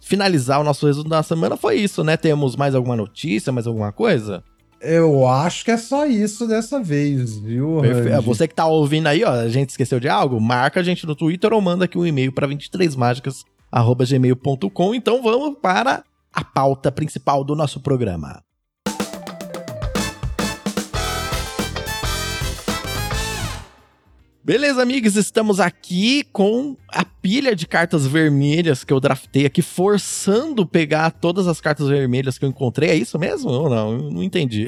finalizar o nosso resumo da semana, foi isso, né? Temos mais alguma notícia, mais alguma coisa? Eu acho que é só isso dessa vez, viu? Perfeito. Você que tá ouvindo aí, ó, a gente esqueceu de algo? Marca a gente no Twitter ou manda aqui um e-mail para 23mágicas@gmail.com. Então vamos para a pauta principal do nosso programa. Beleza, amigos, estamos aqui com a pilha de cartas vermelhas que eu draftei aqui, forçando pegar todas as cartas vermelhas que eu encontrei. É isso mesmo ou não? Eu não entendi.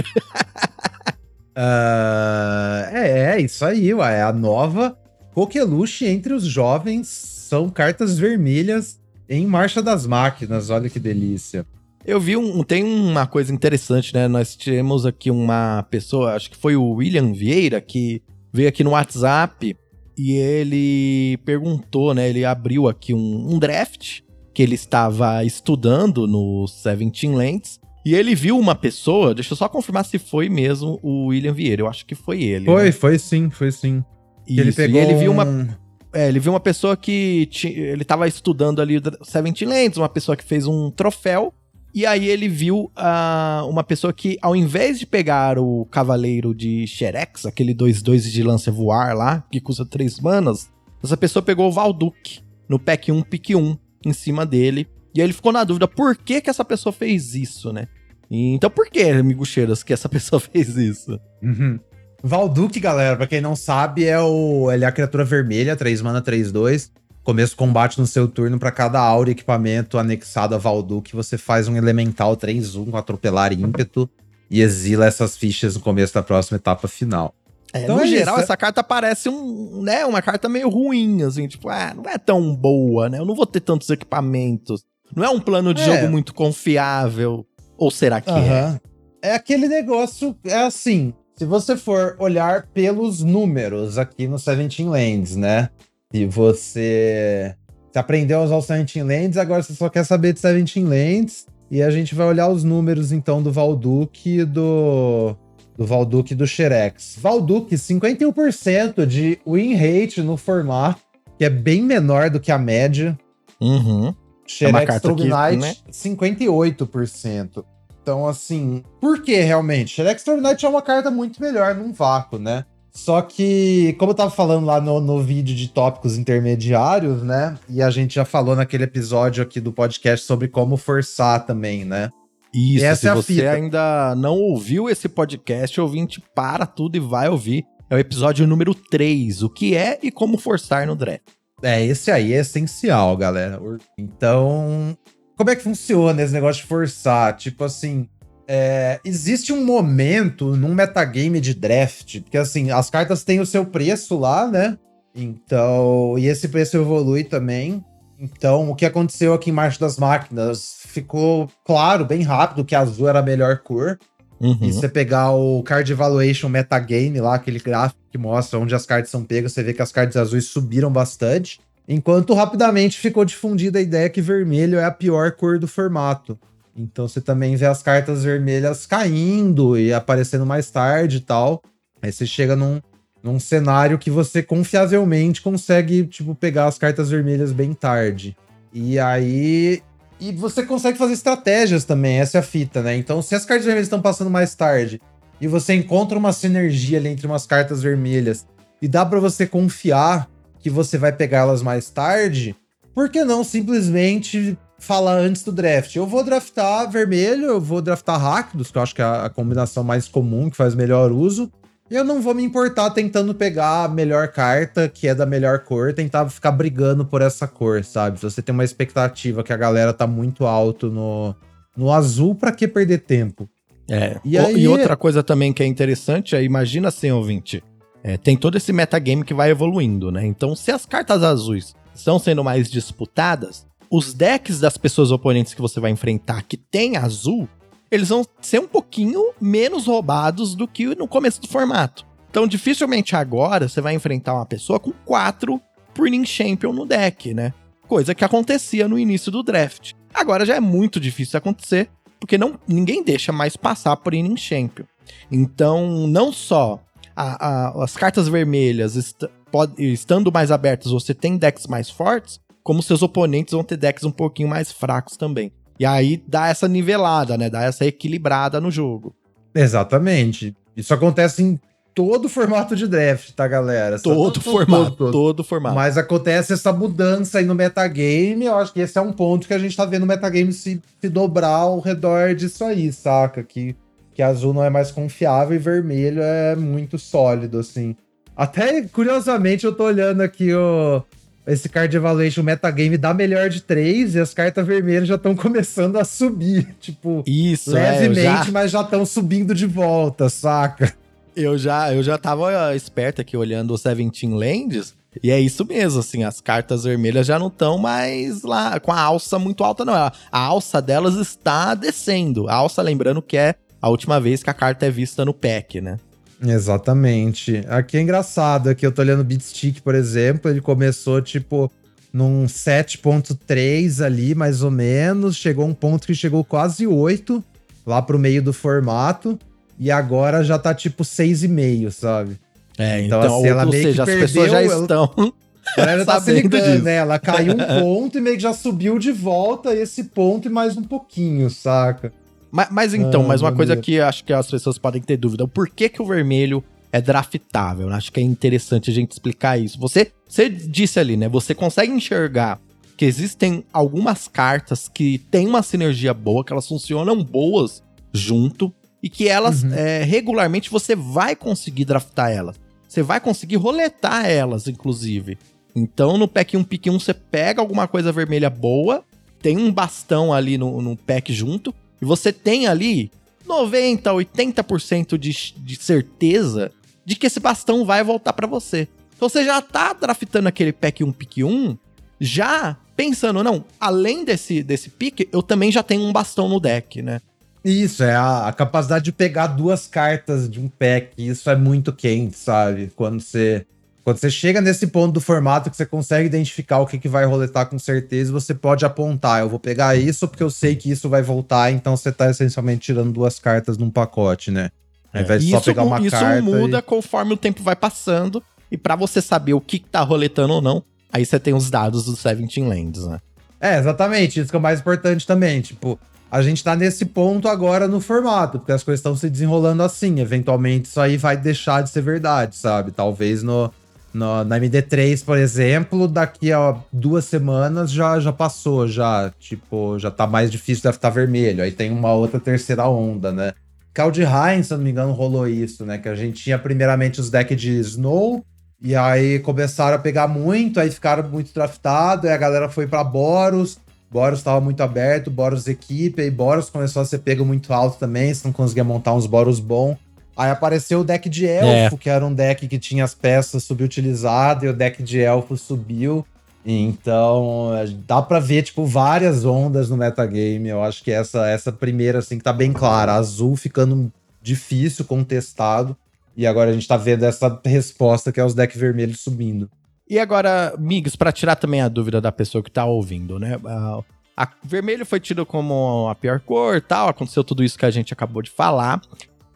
uh, é, é isso aí, ué. É a nova Coqueluche entre os jovens são cartas vermelhas em Marcha das Máquinas. Olha que delícia. Eu vi um. Tem uma coisa interessante, né? Nós tivemos aqui uma pessoa, acho que foi o William Vieira, que veio aqui no WhatsApp e ele perguntou, né? Ele abriu aqui um, um draft que ele estava estudando no Seventeen Lands. E ele viu uma pessoa, deixa eu só confirmar se foi mesmo o William Vieira. Eu acho que foi ele. Foi, né? foi sim, foi sim. Isso, ele pegou e ele viu uma. É, ele viu uma pessoa que. Ele estava estudando ali o Seventeen Lands, uma pessoa que fez um troféu. E aí ele viu uh, uma pessoa que, ao invés de pegar o Cavaleiro de Xerex, aquele 2-2 de lança voar lá, que custa 3 manas, essa pessoa pegou o Valduk no pack 1, pick 1, em cima dele. E aí ele ficou na dúvida por que que essa pessoa fez isso, né? Então por que, amigo Cheiras, que essa pessoa fez isso? Uhum. Valduk, galera, pra quem não sabe, é o ele é a criatura vermelha, 3 mana, 3, 2 Começo combate no seu turno, para cada aura e equipamento anexado a Valduk, você faz um elemental 3-1 com atropelar ímpeto e exila essas fichas no começo da próxima etapa final. É, então, no é geral, isso. essa carta parece um, né, uma carta meio ruim, assim, tipo, ah, não é tão boa, né? Eu não vou ter tantos equipamentos. Não é um plano de é. jogo muito confiável. Ou será que é? É aquele negócio, é assim, se você for olhar pelos números aqui no Seventeen Lands, né? Se você, você aprendeu a usar o Seventeen Lands, agora você só quer saber de Seventeen Lands. E a gente vai olhar os números, então, do Valduk e do, do Valduk e do Xerex. Valduk, 51% de win rate no formato, que é bem menor do que a média. Uhum. Xerex é Turbinite, né? 58%. Então, assim, por que realmente? Xerex Turbinite é uma carta muito melhor num vácuo, né? Só que, como eu tava falando lá no, no vídeo de tópicos intermediários, né? E a gente já falou naquele episódio aqui do podcast sobre como forçar também, né? Isso, essa se é você fita. ainda não ouviu esse podcast, ouvinte, para tudo e vai ouvir. É o episódio número 3, o que é e como forçar no draft. É, esse aí é essencial, galera. Então, como é que funciona esse negócio de forçar? Tipo assim, é, existe um momento num metagame de draft, porque assim, as cartas têm o seu preço lá, né? Então, e esse preço evolui também. Então, o que aconteceu aqui em Marcha das Máquinas ficou claro, bem rápido, que azul era a melhor cor. Uhum. E você pegar o Card Evaluation Metagame lá, aquele gráfico que mostra onde as cartas são pegas, você vê que as cartas azuis subiram bastante. Enquanto rapidamente ficou difundida a ideia que vermelho é a pior cor do formato. Então você também vê as cartas vermelhas caindo e aparecendo mais tarde e tal. Aí você chega num, num cenário que você confiavelmente consegue, tipo, pegar as cartas vermelhas bem tarde. E aí. E você consegue fazer estratégias também, essa é a fita, né? Então, se as cartas vermelhas estão passando mais tarde e você encontra uma sinergia ali entre umas cartas vermelhas e dá para você confiar que você vai pegá-las mais tarde, por que não simplesmente falar antes do draft. Eu vou draftar vermelho, eu vou draftar Rakdos, que eu acho que é a combinação mais comum, que faz melhor uso. E eu não vou me importar tentando pegar a melhor carta, que é da melhor cor, tentar ficar brigando por essa cor, sabe? Se você tem uma expectativa que a galera tá muito alto no, no azul, para que perder tempo? É. E, aí... e outra coisa também que é interessante é, imagina assim, ouvinte, É, tem todo esse metagame que vai evoluindo, né? Então, se as cartas azuis estão sendo mais disputadas, os decks das pessoas oponentes que você vai enfrentar que tem azul, eles vão ser um pouquinho menos roubados do que no começo do formato. Então, dificilmente agora você vai enfrentar uma pessoa com quatro Printing Champion no deck, né? Coisa que acontecia no início do draft. Agora já é muito difícil acontecer, porque não, ninguém deixa mais passar por Inning Champion. Então, não só a, a, as cartas vermelhas est pode, estando mais abertas, você tem decks mais fortes, como seus oponentes vão ter decks um pouquinho mais fracos também. E aí dá essa nivelada, né? Dá essa equilibrada no jogo. Exatamente. Isso acontece em todo formato de draft, tá, galera? Todo, todo formato, todo, todo, todo, formato. Mas acontece essa mudança aí no metagame, eu acho que esse é um ponto que a gente tá vendo o metagame se, se dobrar ao redor disso aí, saca? Que, que azul não é mais confiável e vermelho é muito sólido, assim. Até, curiosamente, eu tô olhando aqui o, esse card evaluation metagame dá melhor de três e as cartas vermelhas já estão começando a subir, tipo, Isso, levemente, é, já... mas já estão subindo de volta, saca? Eu já, eu já tava esperto aqui olhando o Seventeen Lands. E é isso mesmo, assim, as cartas vermelhas já não estão mais lá com a alça muito alta, não. A, a alça delas está descendo. A alça, lembrando que é a última vez que a carta é vista no pack, né? Exatamente. Aqui é engraçado, aqui eu tô olhando o Beatstick, por exemplo, ele começou, tipo, num 7.3 ali, mais ou menos, chegou um ponto que chegou quase 8, lá pro meio do formato, e agora já tá tipo 6,5, sabe? É, então, então assim, ela ou seja, as pessoas já estão. Ela já tá se ligando, né? Ela caiu um ponto e meio que já subiu de volta esse ponto e mais um pouquinho, saca? Mas, mas então, ah, mas uma coisa que acho que as pessoas podem ter dúvida: o porquê que o vermelho é draftável? Acho que é interessante a gente explicar isso. Você, você disse ali, né? Você consegue enxergar que existem algumas cartas que têm uma sinergia boa, que elas funcionam boas junto, e que elas, uhum. é, regularmente, você vai conseguir draftar elas. Você vai conseguir roletar elas, inclusive. Então, no pack 1, pick 1, você pega alguma coisa vermelha boa, tem um bastão ali no, no pack junto, e você tem ali 90, 80% de, de certeza de que esse bastão vai voltar para você. Então você já tá draftando aquele pack 1, pick 1, já pensando, não, além desse, desse pick, eu também já tenho um bastão no deck, né? Isso, é a, a, capacidade de pegar duas cartas de um pack. Isso é muito quente, sabe? Quando você, quando você chega nesse ponto do formato que você consegue identificar o que, que vai roletar com certeza, você pode apontar. Eu vou pegar isso porque eu sei que isso vai voltar, então você tá essencialmente tirando duas cartas num pacote, né? Ao invés de só pegar uma isso carta. Isso muda e... conforme o tempo vai passando. E para você saber o que, que tá roletando ou não, aí você tem os dados do Seventeen Lands, né? É, exatamente. Isso que é o mais importante também. Tipo, a gente tá nesse ponto agora no formato, porque as coisas estão se desenrolando assim. Eventualmente isso aí vai deixar de ser verdade, sabe? Talvez no, no, na MD3, por exemplo, daqui a duas semanas já, já passou, já. Tipo, já tá mais difícil de estar vermelho. Aí tem uma outra terceira onda, né? Kaldheim, se eu não me engano, rolou isso, né? Que a gente tinha primeiramente os decks de Snow, e aí começaram a pegar muito, aí ficaram muito draftados, aí a galera foi para Boros, Boros estava muito aberto, Boros equipe, e Boros começou a ser pego muito alto também, você não conseguia montar uns Boros bom. Aí apareceu o deck de elfo, é. que era um deck que tinha as peças subutilizadas, e o deck de elfo subiu. Então, dá para ver, tipo, várias ondas no metagame. Eu acho que essa, essa primeira, assim, que tá bem clara. Azul ficando difícil, contestado. E agora a gente tá vendo essa resposta, que é os decks vermelhos subindo. E agora, Migs, para tirar também a dúvida da pessoa que tá ouvindo, né? A, a vermelho foi tido como a pior cor tal, aconteceu tudo isso que a gente acabou de falar.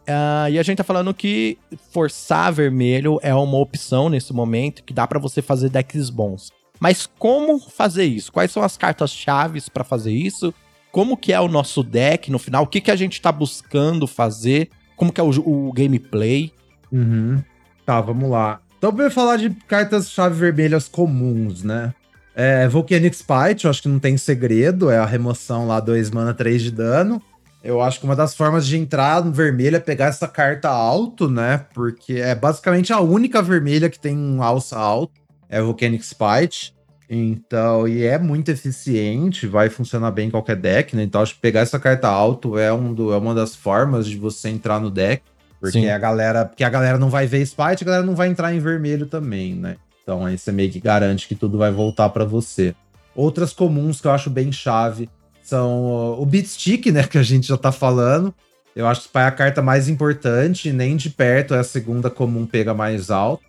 Uh, e a gente tá falando que forçar vermelho é uma opção nesse momento, que dá para você fazer decks bons. Mas como fazer isso? Quais são as cartas chaves para fazer isso? Como que é o nosso deck no final? O que, que a gente tá buscando fazer? Como que é o, o gameplay? Uhum. Tá, vamos lá. Então, pra falar de cartas-chave vermelhas comuns, né? É, Volcanic Spite, eu acho que não tem segredo, é a remoção lá 2 mana, 3 de dano. Eu acho que uma das formas de entrar no vermelho é pegar essa carta alto, né? Porque é basicamente a única vermelha que tem um alça alto, é Volcanic Spite. Então, e é muito eficiente, vai funcionar bem em qualquer deck, né? Então, acho que pegar essa carta alto é, um do, é uma das formas de você entrar no deck. Porque Sim. a galera, porque a galera não vai ver Spite, a galera não vai entrar em vermelho também, né? Então aí você meio que garante que tudo vai voltar para você. Outras comuns que eu acho bem chave são o Beat Stick, né, que a gente já tá falando. Eu acho que Spy é a carta mais importante, nem de perto é a segunda comum pega mais alto.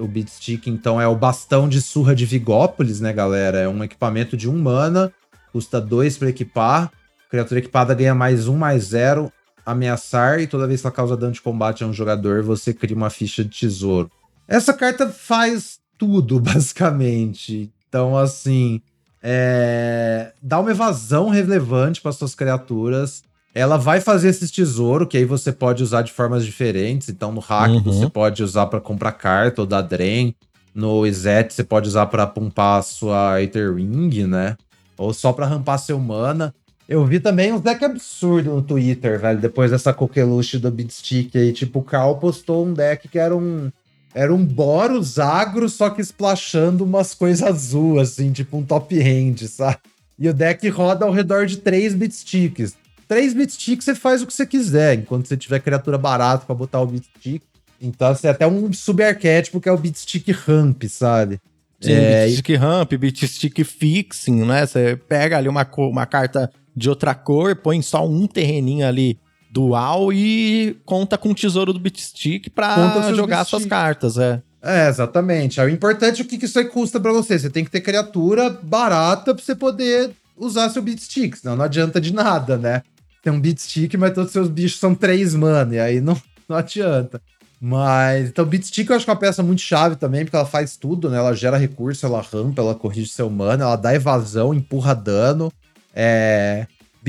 O Beat Stick, então, é o bastão de surra de Vigópolis, né, galera? É um equipamento de um mana, custa dois para equipar. Criatura equipada ganha mais um, mais zero, ameaçar, e toda vez que ela causa dano de combate a um jogador, você cria uma ficha de tesouro. Essa carta faz tudo, basicamente. Então, assim, é... dá uma evasão relevante para suas criaturas ela vai fazer esses tesouro, que aí você pode usar de formas diferentes. Então, no hack uhum. você pode usar para comprar carta ou dar Drain. No Izet você pode usar para pumpar a sua Aether Ring, né? Ou só para rampar seu mana. Eu vi também uns deck absurdo no Twitter, velho, depois dessa coqueluche do Beatstick aí. Tipo, o Carl postou um deck que era um. Era um Boros agro, só que splashando umas coisas azul, assim, tipo um top hand, sabe? E o deck roda ao redor de três Beatsticks. 3 bit stick você faz o que você quiser, enquanto você tiver criatura barata para botar o bit stick. Então, assim, até um subarquétipo que é o bit stick ramp, sabe? Sim, é, bit stick ramp, bit stick fixing, né? Você pega ali uma, uma carta de outra cor, põe só um terreninho ali dual e conta com o tesouro do bit stick pra jogar suas cartas, é. É, exatamente. É o importante é o que, que isso aí custa para você. Você tem que ter criatura barata pra você poder usar seu beat stick, senão não adianta de nada, né? tem um beat stick, mas todos os seus bichos são três mana, e aí não, não adianta. Mas, então, beat stick eu acho que é uma peça muito chave também, porque ela faz tudo, né? Ela gera recurso, ela rampa, ela corrige seu mana, ela dá evasão, empurra dano. É...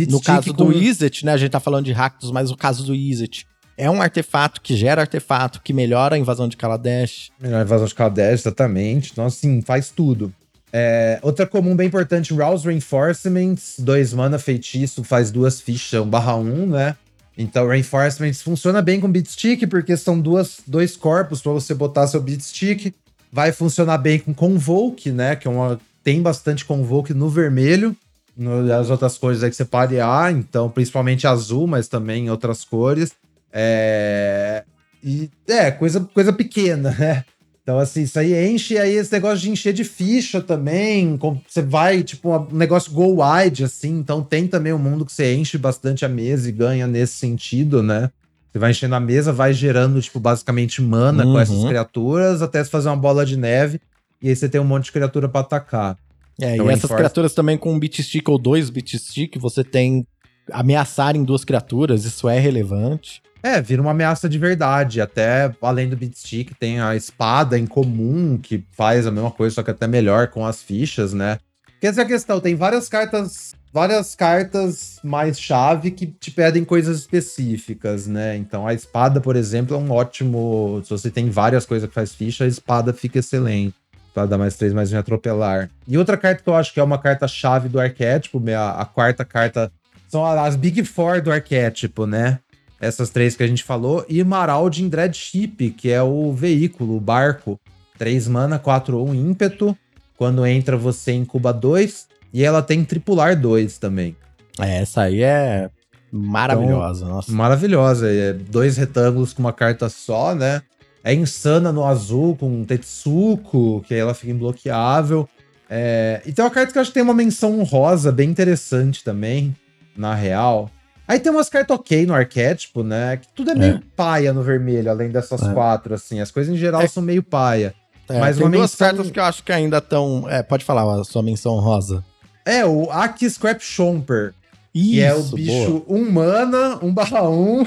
No caso com... do Izzet, né? A gente tá falando de Rakdos, mas o caso do Izzet é um artefato que gera artefato, que melhora a invasão de Kaladesh. Melhora a invasão de Kaladesh, exatamente. Então, assim, faz tudo. É, outra comum bem importante, Rouse Reinforcements, dois mana feitiço, faz duas fichas, um barra um, né? Então, Reinforcements funciona bem com Beat Stick, porque são duas, dois corpos para você botar seu Beat Stick. Vai funcionar bem com Convoke, né? Que é uma, tem bastante Convoke no vermelho. No, as outras cores aí que você parear, então, principalmente azul, mas também outras cores. É, e é, coisa, coisa pequena, né? Então, assim, isso aí enche, aí esse negócio de encher de ficha também, você vai, tipo, um negócio go wide, assim, então tem também um mundo que você enche bastante a mesa e ganha nesse sentido, né? Você vai enchendo a mesa, vai gerando, tipo, basicamente mana uhum. com essas criaturas, até você fazer uma bola de neve, e aí você tem um monte de criatura para atacar. É, então, e essas criaturas também com um beat stick ou dois beat stick, você tem ameaçarem duas criaturas, isso é relevante. É, vira uma ameaça de verdade. Até além do beatstick, tem a espada em comum, que faz a mesma coisa, só que até melhor com as fichas, né? Porque essa é a questão, tem várias cartas. Várias cartas mais chave que te pedem coisas específicas, né? Então a espada, por exemplo, é um ótimo. Se você tem várias coisas que faz ficha, a espada fica excelente. Pra dar mais três, mais um atropelar. E outra carta que eu acho que é uma carta chave do arquétipo, a, a quarta carta são as Big Four do arquétipo, né? essas três que a gente falou, e Maraldin Dreadship, que é o veículo, o barco. 3 mana, 4 1 ímpeto. Quando entra, você incuba 2. E ela tem tripular 2 também. É, essa aí é maravilhosa. Então, maravilhosa. É dois retângulos com uma carta só, né? É insana no azul com um Tetsuko, que aí ela fica imbloqueável. É... E tem uma carta que eu acho que tem uma menção rosa bem interessante também, na real, Aí tem umas cartas ok no arquétipo, né? Que tudo é meio é. paia no vermelho, além dessas é. quatro, assim. As coisas em geral é. são meio paia. É, mas tem uma duas menção... cartas que eu acho que ainda estão. É, pode falar a sua menção rosa. É, o Aki Scrap Chomper. Isso, que é o bicho boa. um mana, um barra um,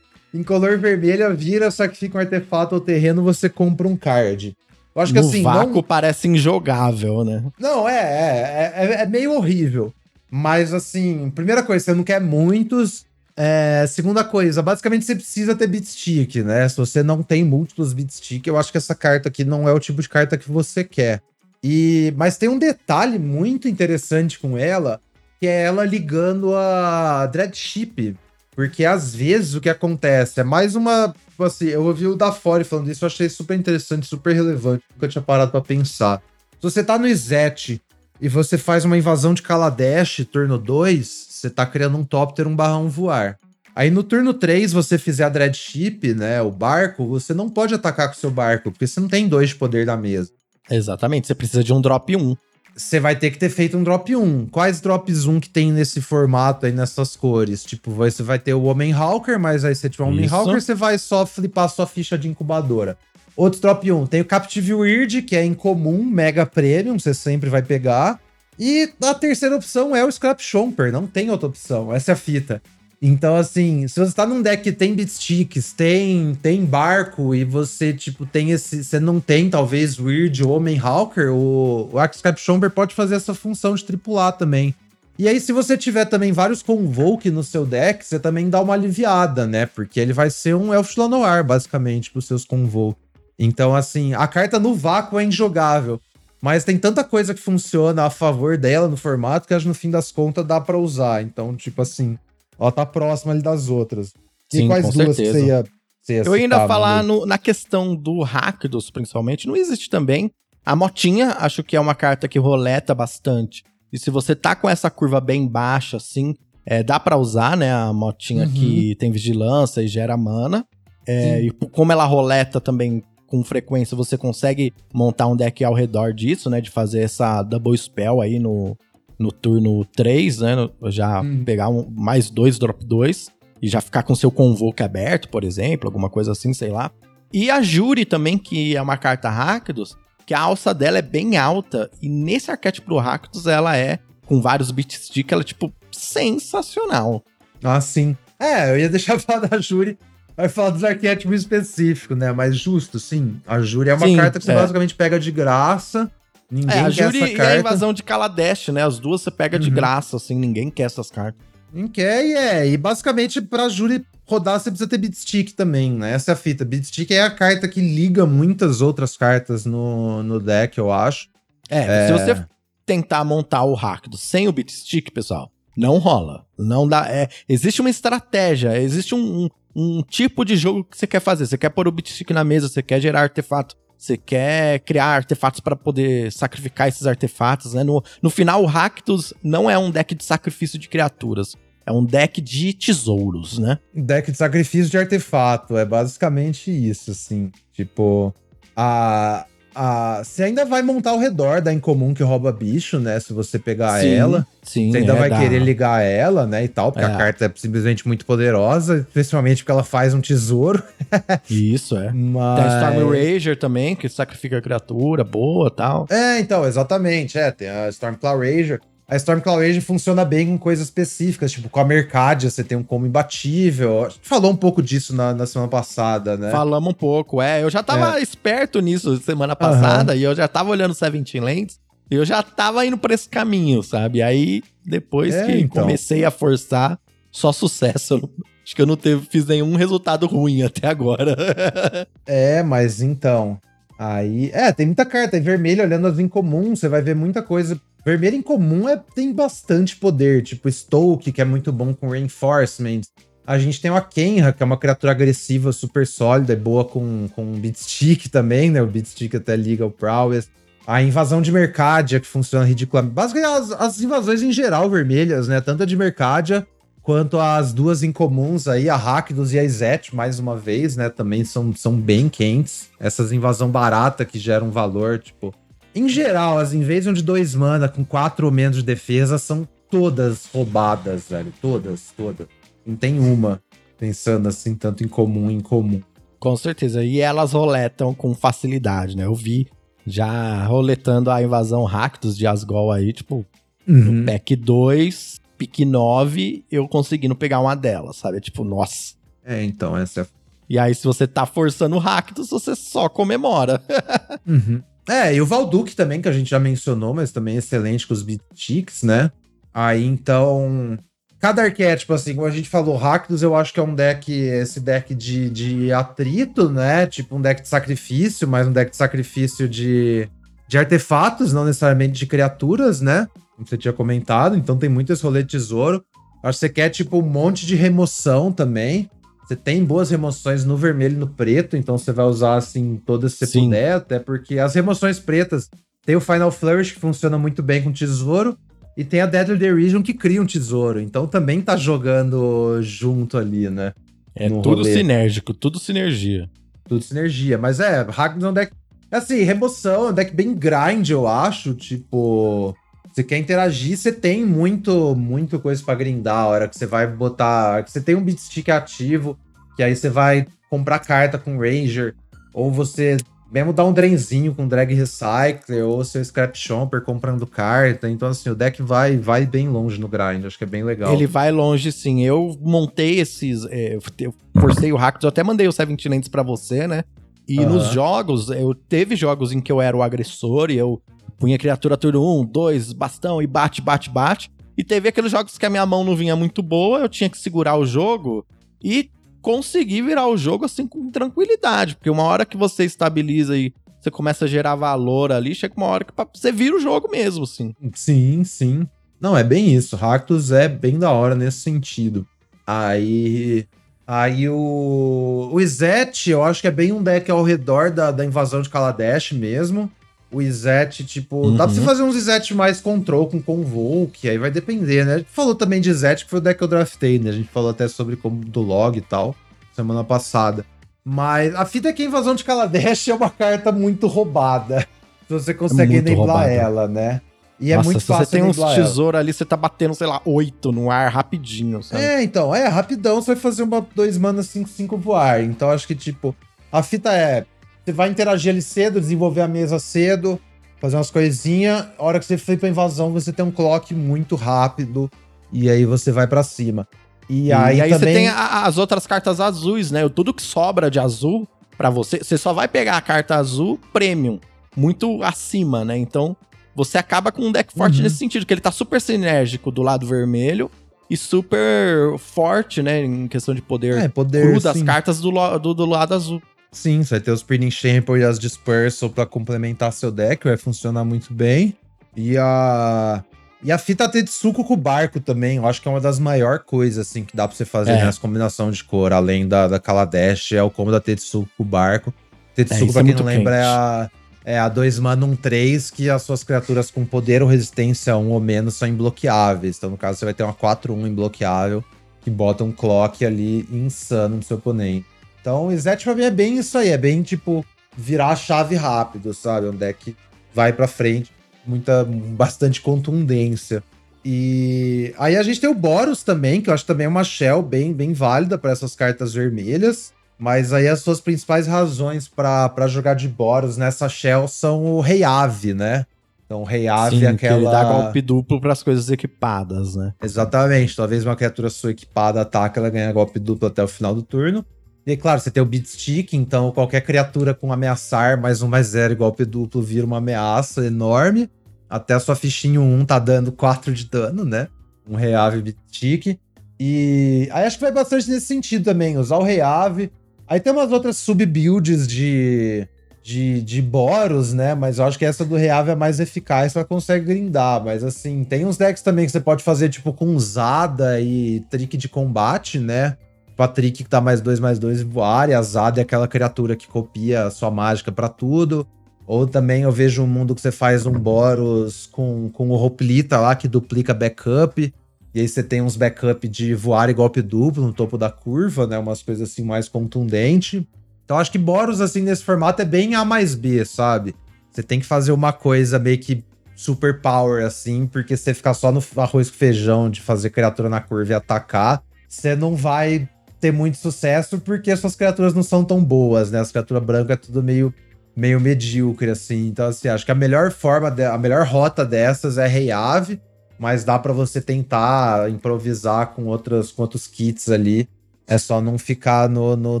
em color vermelho, vira, só que fica um artefato ou terreno, você compra um card. Eu acho no que assim. vácuo não... parece injogável, né? Não, é, é, é, é meio horrível. Mas assim, primeira coisa, você não quer muitos. É, segunda coisa, basicamente você precisa ter beatstick, né? Se você não tem múltiplos beatstick, eu acho que essa carta aqui não é o tipo de carta que você quer. E mas tem um detalhe muito interessante com ela, que é ela ligando a Dreadship. Porque às vezes o que acontece é mais uma. Tipo assim, eu ouvi o da Fore falando isso, eu achei super interessante, super relevante, nunca tinha parado para pensar. Se você tá no Izet e você faz uma invasão de Kaladesh, turno 2, você tá criando um Topter 1 barra 1 voar. Aí no turno 3, você fizer a Dread Ship, né? O barco, você não pode atacar com o seu barco, porque você não tem dois de poder na mesa. Exatamente, você precisa de um drop 1. Você vai ter que ter feito um drop 1. Quais drops 1 que tem nesse formato aí, nessas cores? Tipo, você vai ter o Homem Hawker, mas aí se tiver um Homem Hawker, você vai só flipar sua ficha de incubadora. Outro drop 1, tem o Captive Weird, que é incomum, mega premium, você sempre vai pegar. E a terceira opção é o Scrap Chomper, não tem outra opção, essa é a fita. Então, assim, se você tá num deck que tem beatsticks, tem, tem barco, e você, tipo, tem esse. Você não tem, talvez, Weird Homem Hawker, o, o Axcap Chomper pode fazer essa função de tripular também. E aí, se você tiver também vários Convoke no seu deck, você também dá uma aliviada, né? Porque ele vai ser um Elf Lanoir, basicamente, pros seus Convoke. Então, assim, a carta no vácuo é injogável. Mas tem tanta coisa que funciona a favor dela no formato que acho no fim das contas dá para usar. Então, tipo assim, ela tá próxima ali das outras. Sim, e quais duas certeza. que você ia, você ia Eu ainda falar no, na questão do Rakdos, principalmente, não existe também. A Motinha, acho que é uma carta que roleta bastante. E se você tá com essa curva bem baixa, assim, é, dá para usar, né? A Motinha uhum. que tem vigilância e gera mana. É, e como ela roleta também com frequência, você consegue montar um deck ao redor disso, né? De fazer essa double spell aí no, no turno 3, né? Já hum. pegar um, mais dois drop 2 e já ficar com seu convoke aberto, por exemplo, alguma coisa assim, sei lá. E a Juri também, que é uma carta Rakdos, que a alça dela é bem alta. E nesse arquétipo do Rakdos, ela é, com vários beatstick, ela é, tipo, sensacional. Ah, sim. É, eu ia deixar falar da Juri vai falar dos arquétipos específicos, né? Mas justo, sim. A Júri é uma sim, carta que você é. basicamente pega de graça. Ninguém é, a quer essa carta. e a invasão de Kaladesh, né? As duas você pega uhum. de graça, assim, ninguém quer essas cartas. Ninguém quer e é. E basicamente, pra Júri rodar, você precisa ter Beatstick também, né? Essa é a fita. Beatstick é a carta que liga muitas outras cartas no, no deck, eu acho. É, é... se você tentar montar o Rakdos sem o Beatstick, pessoal, não rola. Não dá. É, existe uma estratégia, existe um, um, um tipo de jogo que você quer fazer. Você quer pôr o Bitstick na mesa, você quer gerar artefato, você quer criar artefatos para poder sacrificar esses artefatos, né? No, no final, o Rakdos não é um deck de sacrifício de criaturas. É um deck de tesouros, né? Deck de sacrifício de artefato. É basicamente isso, assim. Tipo, a, a, você ainda vai montar ao redor da incomum que rouba bicho, né? Se você pegar sim, ela. Sim, você ainda é vai da... querer ligar ela, né? E tal, porque é. a carta é simplesmente muito poderosa, principalmente porque ela faz um tesouro. Isso, é. Mas... Tem a Storm Rager também, que sacrifica a criatura, boa tal. É, então, exatamente. É, tem a Storm Rager. A Stormclaw Age funciona bem com coisas específicas, tipo com a Mercadia você tem um combo imbatível. A gente falou um pouco disso na, na semana passada, né? Falamos um pouco, é. Eu já tava é. esperto nisso semana passada uhum. e eu já tava olhando Seventeen Lands e eu já tava indo pra esse caminho, sabe? Aí, depois é, que então. comecei a forçar, só sucesso. Acho que eu não teve, fiz nenhum resultado ruim até agora. é, mas então. Aí. É, tem muita carta. Em vermelho, olhando as incomuns, você vai ver muita coisa Vermelho em comum é, tem bastante poder, tipo Stoke, que é muito bom com Reinforcement. A gente tem o Akenra, que é uma criatura agressiva, super sólida, é boa com, com Beatstick também, né? O Beatstick até liga o Prowess. A invasão de Mercadia, que funciona ridiculamente. Basicamente, as, as invasões em geral vermelhas, né? Tanto a de Mercadia quanto as duas incomuns aí, a Rakdos e a Izet, mais uma vez, né? Também são, são bem quentes. Essas invasão barata que geram valor, tipo, em geral, as invasions de dois mana com quatro ou menos de defesa são todas roubadas, velho. Todas, todas. Não tem uma pensando assim, tanto em comum em comum. Com certeza. E elas roletam com facilidade, né? Eu vi já roletando a invasão Rakdos de Asgol aí, tipo, uhum. no pack 2, pick 9, eu conseguindo pegar uma delas, sabe? Tipo, nossa. É, então, essa é. E aí, se você tá forçando o Rakdos, você só comemora. uhum. É, e o Valduque também, que a gente já mencionou, mas também excelente com os Beatchicks, né? Aí então. Cada arquétipo, assim, como a gente falou, Rakdos, eu acho que é um deck, esse deck de, de atrito, né? Tipo um deck de sacrifício, mas um deck de sacrifício de, de artefatos, não necessariamente de criaturas, né? Como você tinha comentado. Então tem muito esse rolê de tesouro. Acho que você quer, tipo, um monte de remoção também. Você tem boas remoções no vermelho e no preto, então você vai usar assim todas se você puder, até porque as remoções pretas tem o Final Flourish que funciona muito bem com tesouro. E tem a Deadly Derision que cria um tesouro. Então também tá jogando junto ali, né? É tudo rolê. sinérgico, tudo sinergia. Tudo sinergia. Mas é, Ragnar é um deck. Assim, remoção é um deck bem grind, eu acho. Tipo. Você quer interagir, você tem muito, muito coisa para grindar a hora que você vai botar. Que você tem um beat stick ativo, que aí você vai comprar carta com Ranger, ou você mesmo dar um drenzinho com drag recycler ou seu scrap chomper comprando carta. Então, assim, o deck vai vai bem longe no grind. Acho que é bem legal. Ele vai longe, sim. Eu montei esses. É, eu forcei o hack, eu até mandei o Seventeen Lands pra você, né? E uhum. nos jogos, eu teve jogos em que eu era o agressor e eu punha criatura turno 1, 2, bastão e bate, bate, bate. E teve aqueles jogos que a minha mão não vinha muito boa, eu tinha que segurar o jogo e conseguir virar o jogo assim com tranquilidade, porque uma hora que você estabiliza e você começa a gerar valor ali, chega uma hora que você vira o jogo mesmo, assim. Sim, sim. Não, é bem isso. Ractus é bem da hora nesse sentido. Aí. Aí o. O Izet, eu acho que é bem um deck ao redor da, da invasão de Kaladesh mesmo. O Izet, tipo, uhum. dá pra você uhum. fazer uns Izet mais control com Convoke, aí vai depender, né? A gente falou também de Izet, que foi o deck que eu draftei, né? A gente falou até sobre como do log e tal, semana passada. Mas a fita é que a invasão de Kaladesh é uma carta muito roubada. Se você consegue é enablar ela, né? E é Nossa, é muito fácil. Se você tem uns tesouros ali, você tá batendo, sei lá, oito no ar rapidinho, sabe? É, então, é, rapidão você vai fazer uma 2 mana 5-5 voar. Então acho que, tipo, a fita é você vai interagir ali cedo, desenvolver a mesa cedo, fazer umas coisinhas. A hora que você for pra invasão, você tem um clock muito rápido. E aí você vai para cima. E aí, e aí também... você tem a, as outras cartas azuis, né? Tudo que sobra de azul para você, você só vai pegar a carta azul premium, muito acima, né? Então, você acaba com um deck forte uhum. nesse sentido, que ele tá super sinérgico do lado vermelho e super forte, né? Em questão de poder, é, poder cru das cartas do, do, do lado azul. Sim, você vai ter os Spinning Champion e as Dispersal para complementar seu deck, vai funcionar muito bem. E a. E a fita Tetsuko com o barco também, eu acho que é uma das maiores coisas, assim, que dá pra você fazer é. nessa combinação de cor, além da, da Kaladesh, é o combo da Tetsuko com o barco. Tetsuko, é, pra é quem é não lembra, é a, é a 2 mana 1 3, que as suas criaturas com poder ou resistência 1 ou menos são imbloqueáveis. Então, no caso, você vai ter uma 4-1 imbloqueável, que bota um clock ali insano no seu oponente. Então, o Izet pra mim é bem isso aí, é bem tipo virar a chave rápido, sabe? Um deck vai pra frente, muita, bastante contundência. E aí a gente tem o Boros também, que eu acho também uma shell bem, bem válida para essas cartas vermelhas. Mas aí as suas principais razões para jogar de Boros nessa shell são o Rei Ave, né? Então, o Rei Ave Sim, é aquela. Que ele dá golpe duplo para as coisas equipadas, né? Exatamente. Talvez uma criatura sua equipada ataque, ela ganha golpe duplo até o final do turno. E claro, você tem o beat stick, então qualquer criatura com ameaçar mais um mais zero golpe duplo vira uma ameaça enorme. Até a sua fichinha 1 tá dando 4 de dano, né? Um Reave beat stick. E aí acho que vai bastante nesse sentido também, usar o Reave. Aí tem umas outras sub-builds de, de, de Boros, né? Mas eu acho que essa do Reave é mais eficaz, ela consegue grindar. Mas assim, tem uns decks também que você pode fazer, tipo, com Zada e Trick de Combate, né? Patrick que dá mais dois, mais dois voar, e a Zada é aquela criatura que copia sua mágica para tudo. Ou também eu vejo um mundo que você faz um Boros com, com o Hoplita lá, que duplica backup. E aí você tem uns backup de voar e golpe duplo no topo da curva, né? Umas coisas assim mais contundentes. Então acho que Boros, assim, nesse formato é bem A mais B, sabe? Você tem que fazer uma coisa meio que super power, assim, porque você ficar só no arroz com feijão de fazer criatura na curva e atacar, você não vai ter muito sucesso porque suas criaturas não são tão boas, né? As criaturas brancas é tudo meio, meio medíocre, assim. Então, assim, acho que a melhor forma, de, a melhor rota dessas é Rei Ave, mas dá para você tentar improvisar com, outras, com outros kits ali. É só não ficar no, no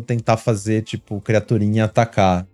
tentar fazer, tipo, criaturinha atacar.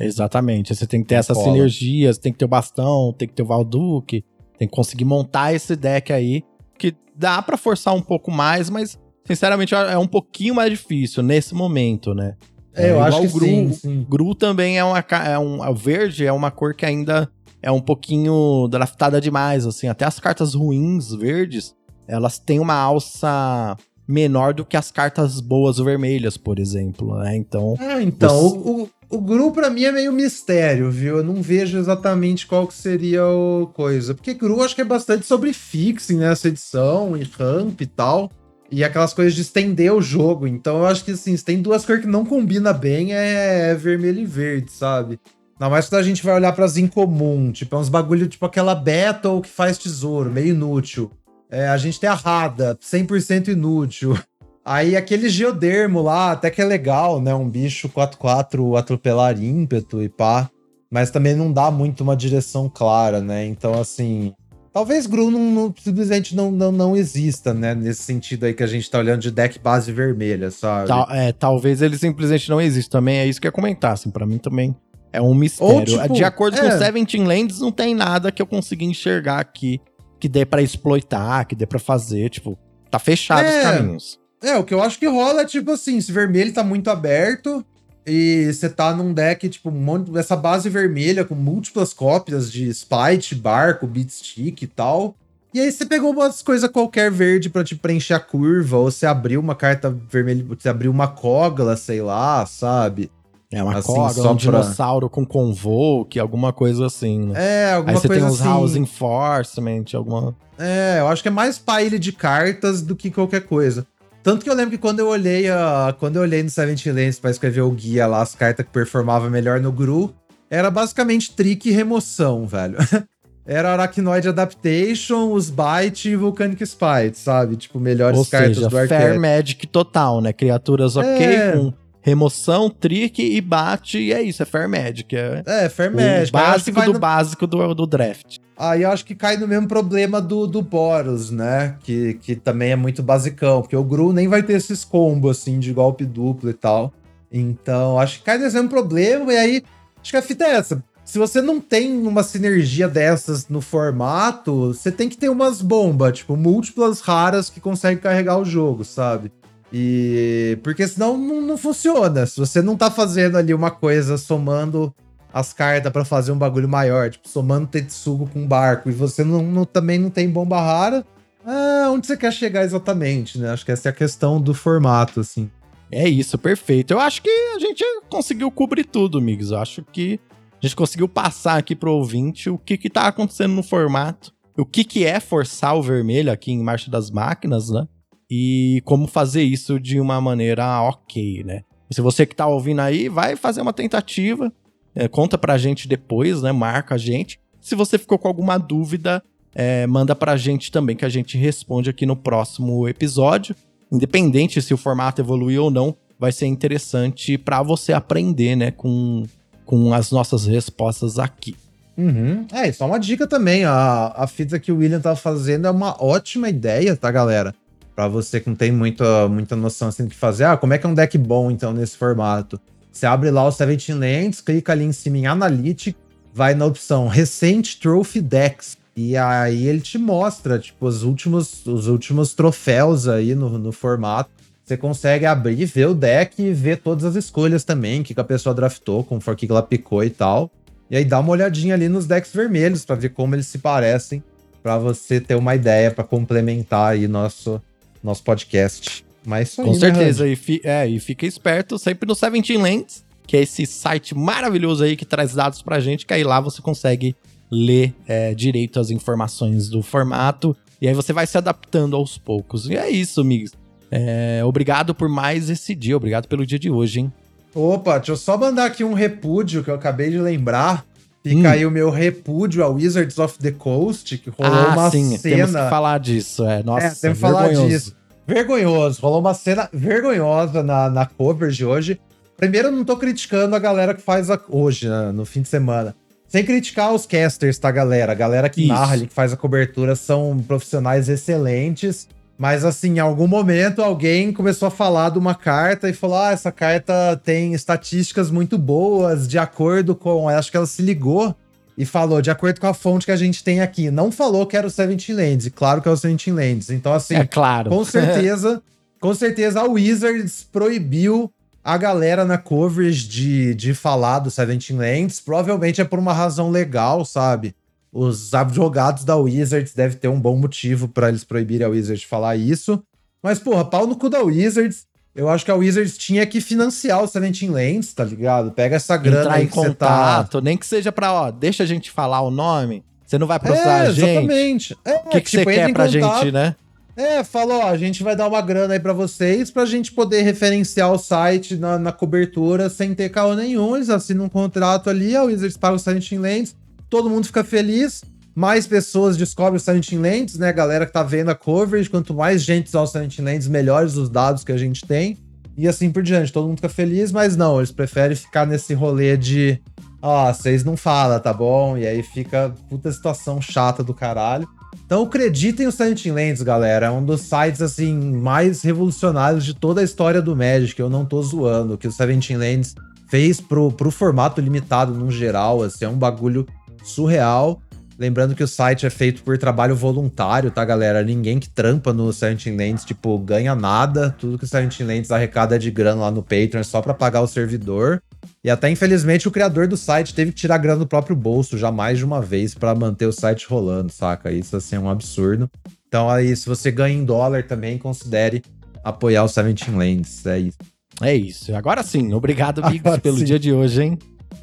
Exatamente. Você tem que ter essas sinergias, tem que ter o bastão, tem que ter o Valduque, tem que conseguir montar esse deck aí, que dá para forçar um pouco mais, mas sinceramente, é um pouquinho mais difícil nesse momento, né? É, eu é, acho que Gru, sim, sim. Gru também é uma é um o verde é uma cor que ainda é um pouquinho draftada demais, assim, até as cartas ruins verdes, elas têm uma alça menor do que as cartas boas vermelhas, por exemplo, né? Então, é, então o, O Gru pra mim é meio mistério, viu? Eu não vejo exatamente qual que seria o coisa. Porque Gru acho que é bastante sobre fixing, né? Essa edição e ramp e tal. E aquelas coisas de estender o jogo. Então eu acho que assim, se tem duas cores que não combina bem, é vermelho e verde, sabe? Não, mas quando a gente vai olhar para as incomum, tipo, é uns bagulho tipo aquela Battle que faz tesouro, meio inútil. É, a gente tem a Rada, 100% inútil. Aí aquele geodermo lá, até que é legal, né? Um bicho 4-4 atropelar ímpeto e pá. Mas também não dá muito uma direção clara, né? Então, assim. Talvez Gru não, não, simplesmente não, não, não exista, né? Nesse sentido aí que a gente tá olhando de deck base vermelha, sabe? Tal, é, talvez ele simplesmente não exista também. É isso que eu ia comentar, assim. Pra mim também é um mistério. Ou, tipo, de acordo é... com Seventeen Lands, não tem nada que eu consiga enxergar aqui que dê para exploitar, que dê para fazer. Tipo, tá fechado é... os caminhos. É, o que eu acho que rola é tipo assim: se vermelho tá muito aberto e você tá num deck, tipo, um monte, essa base vermelha com múltiplas cópias de Spite, Barco, Beatstick e tal. E aí você pegou umas coisas qualquer verde para te preencher a curva, ou você abriu uma carta vermelha, você abriu uma cogla, sei lá, sabe? É uma assim, cogla, um pra... dinossauro com convoke, alguma coisa assim, né? É, alguma coisa assim. Aí você tem uns House Enforcement, alguma... É, eu acho que é mais pile de cartas do que qualquer coisa. Tanto que eu lembro que quando eu olhei a, quando eu olhei no Seventeen Lands pra escrever o guia lá, as cartas que performavam melhor no Gru, era basicamente trick e remoção, velho. era Arachnoid Adaptation, os Bite e Volcanic Spite, sabe? Tipo, melhores Ou cartas seja, do arquétipo. Fair Magic total, né? Criaturas ok é... com remoção, trick e bate, e é isso, é Fair Magic. É, é Fair Magic. Básico do no... básico do, do draft. Aí eu acho que cai no mesmo problema do, do Boros, né? Que, que também é muito basicão, porque o Gru nem vai ter esses combos, assim, de golpe duplo e tal. Então, acho que cai nesse mesmo problema, e aí, acho que a fita é essa. Se você não tem uma sinergia dessas no formato, você tem que ter umas bombas, tipo, múltiplas raras que conseguem carregar o jogo, sabe? E. Porque senão não, não funciona. Se você não tá fazendo ali uma coisa somando as cartas para fazer um bagulho maior, tipo, somando Tetsugo com barco, e você não, não, também não tem bomba rara, ah, onde você quer chegar exatamente, né? Acho que essa é a questão do formato, assim. É isso, perfeito. Eu acho que a gente conseguiu cobrir tudo, amigos. Eu acho que a gente conseguiu passar aqui pro ouvinte o que que tá acontecendo no formato, o que que é forçar o vermelho aqui em Marcha das Máquinas, né? E como fazer isso de uma maneira ok, né? Se você que tá ouvindo aí, vai fazer uma tentativa, é, conta pra gente depois, né? Marca a gente. Se você ficou com alguma dúvida, é, manda pra gente também, que a gente responde aqui no próximo episódio. Independente se o formato evoluiu ou não, vai ser interessante para você aprender, né? Com, com as nossas respostas aqui. Uhum. É, só uma dica também. A, a fita que o William tá fazendo é uma ótima ideia, tá, galera? Para você que não tem muita, muita noção assim do que fazer. Ah, como é que é um deck bom, então, nesse formato? Você abre lá o Seventeen Lands, clica ali em cima em Analytics, vai na opção Recent Trophy Decks. E aí ele te mostra, tipo, os últimos, os últimos troféus aí no, no formato. Você consegue abrir, ver o deck e ver todas as escolhas também, que a pessoa draftou, com o que ela picou e tal. E aí dá uma olhadinha ali nos decks vermelhos para ver como eles se parecem, para você ter uma ideia para complementar aí nosso nosso podcast. Mas isso aí, Com né, certeza. e, fi, é, e fica esperto sempre no Seventeen Lens, que é esse site maravilhoso aí que traz dados pra gente, que aí lá você consegue ler é, direito as informações do formato. E aí você vai se adaptando aos poucos. E é isso, amigos. É, obrigado por mais esse dia. Obrigado pelo dia de hoje, hein? Opa, deixa eu só mandar aqui um repúdio que eu acabei de lembrar. Fica hum. aí o meu repúdio a Wizards of the Coast, que rolou ah, uma sim, cena. Temos que falar disso, é. Nossa, é, temos que falar disso. Vergonhoso. Rolou uma cena vergonhosa na, na coverage hoje. Primeiro, eu não tô criticando a galera que faz a, hoje, né, no fim de semana. Sem criticar os casters, tá, galera? A galera que Isso. narra ali, que faz a cobertura, são profissionais excelentes. Mas, assim, em algum momento, alguém começou a falar de uma carta e falou: ah, essa carta tem estatísticas muito boas, de acordo com. Acho que ela se ligou e falou de acordo com a fonte que a gente tem aqui. Não falou que era o Seventeen Lands, e claro que é o Seventeen Lands. Então, assim, é claro. com certeza, com certeza a Wizards proibiu a galera na coverage de, de falar do Seventeen Lands. Provavelmente é por uma razão legal, sabe? Os advogados da Wizards devem ter um bom motivo para eles proibirem a Wizards de falar isso. Mas, porra, pau no cu da Wizards. Eu acho que a Wizards tinha que financiar o Seventeen Lands, tá ligado? Pega essa grana Entrar aí em que você tá... contato, nem que seja pra, ó, deixa a gente falar o nome. Você não vai processar É, a gente. exatamente. É, O que, que você tipo, entra quer pra contato, gente, né? É, falou, ó, a gente vai dar uma grana aí pra vocês pra gente poder referenciar o site na, na cobertura sem ter caô nenhum. Eles assinam um contrato ali, a Wizards paga o Seventeen Lands, todo mundo fica feliz, mais pessoas descobrem o Seventeen Lands, né? Galera que tá vendo a coverage, quanto mais gente usar o Seventeen Lands, melhores os dados que a gente tem. E assim por diante, todo mundo fica feliz, mas não, eles preferem ficar nesse rolê de ó, vocês não falam, tá bom? E aí fica puta situação chata do caralho. Então acreditem o Silent Lands, galera. É um dos sites, assim, mais revolucionários de toda a história do Magic. Eu não tô zoando. O que o Seventeen Lands fez pro, pro formato limitado no geral, assim, é um bagulho surreal. Lembrando que o site é feito por trabalho voluntário, tá, galera? Ninguém que trampa no Silent Lands, tipo, ganha nada. Tudo que o Silent Lands arrecada de grana lá no Patreon é só pra pagar o servidor. E até, infelizmente, o criador do site teve que tirar grana do próprio bolso já mais de uma vez para manter o site rolando, saca? Isso, assim, é um absurdo. Então, aí, se você ganha em dólar também, considere apoiar o Seventeen Lands. É isso. É isso. Agora sim, obrigado, Biggs, Agora pelo sim. dia de hoje, hein?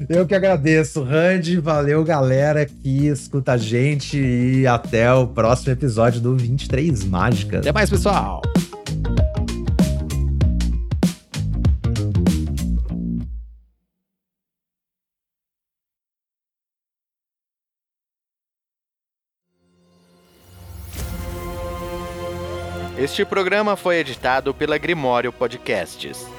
Eu que agradeço, Randy. Valeu, galera que escuta a gente. E até o próximo episódio do 23 Mágicas. Até mais, pessoal. Este programa foi editado pela Grimório Podcasts.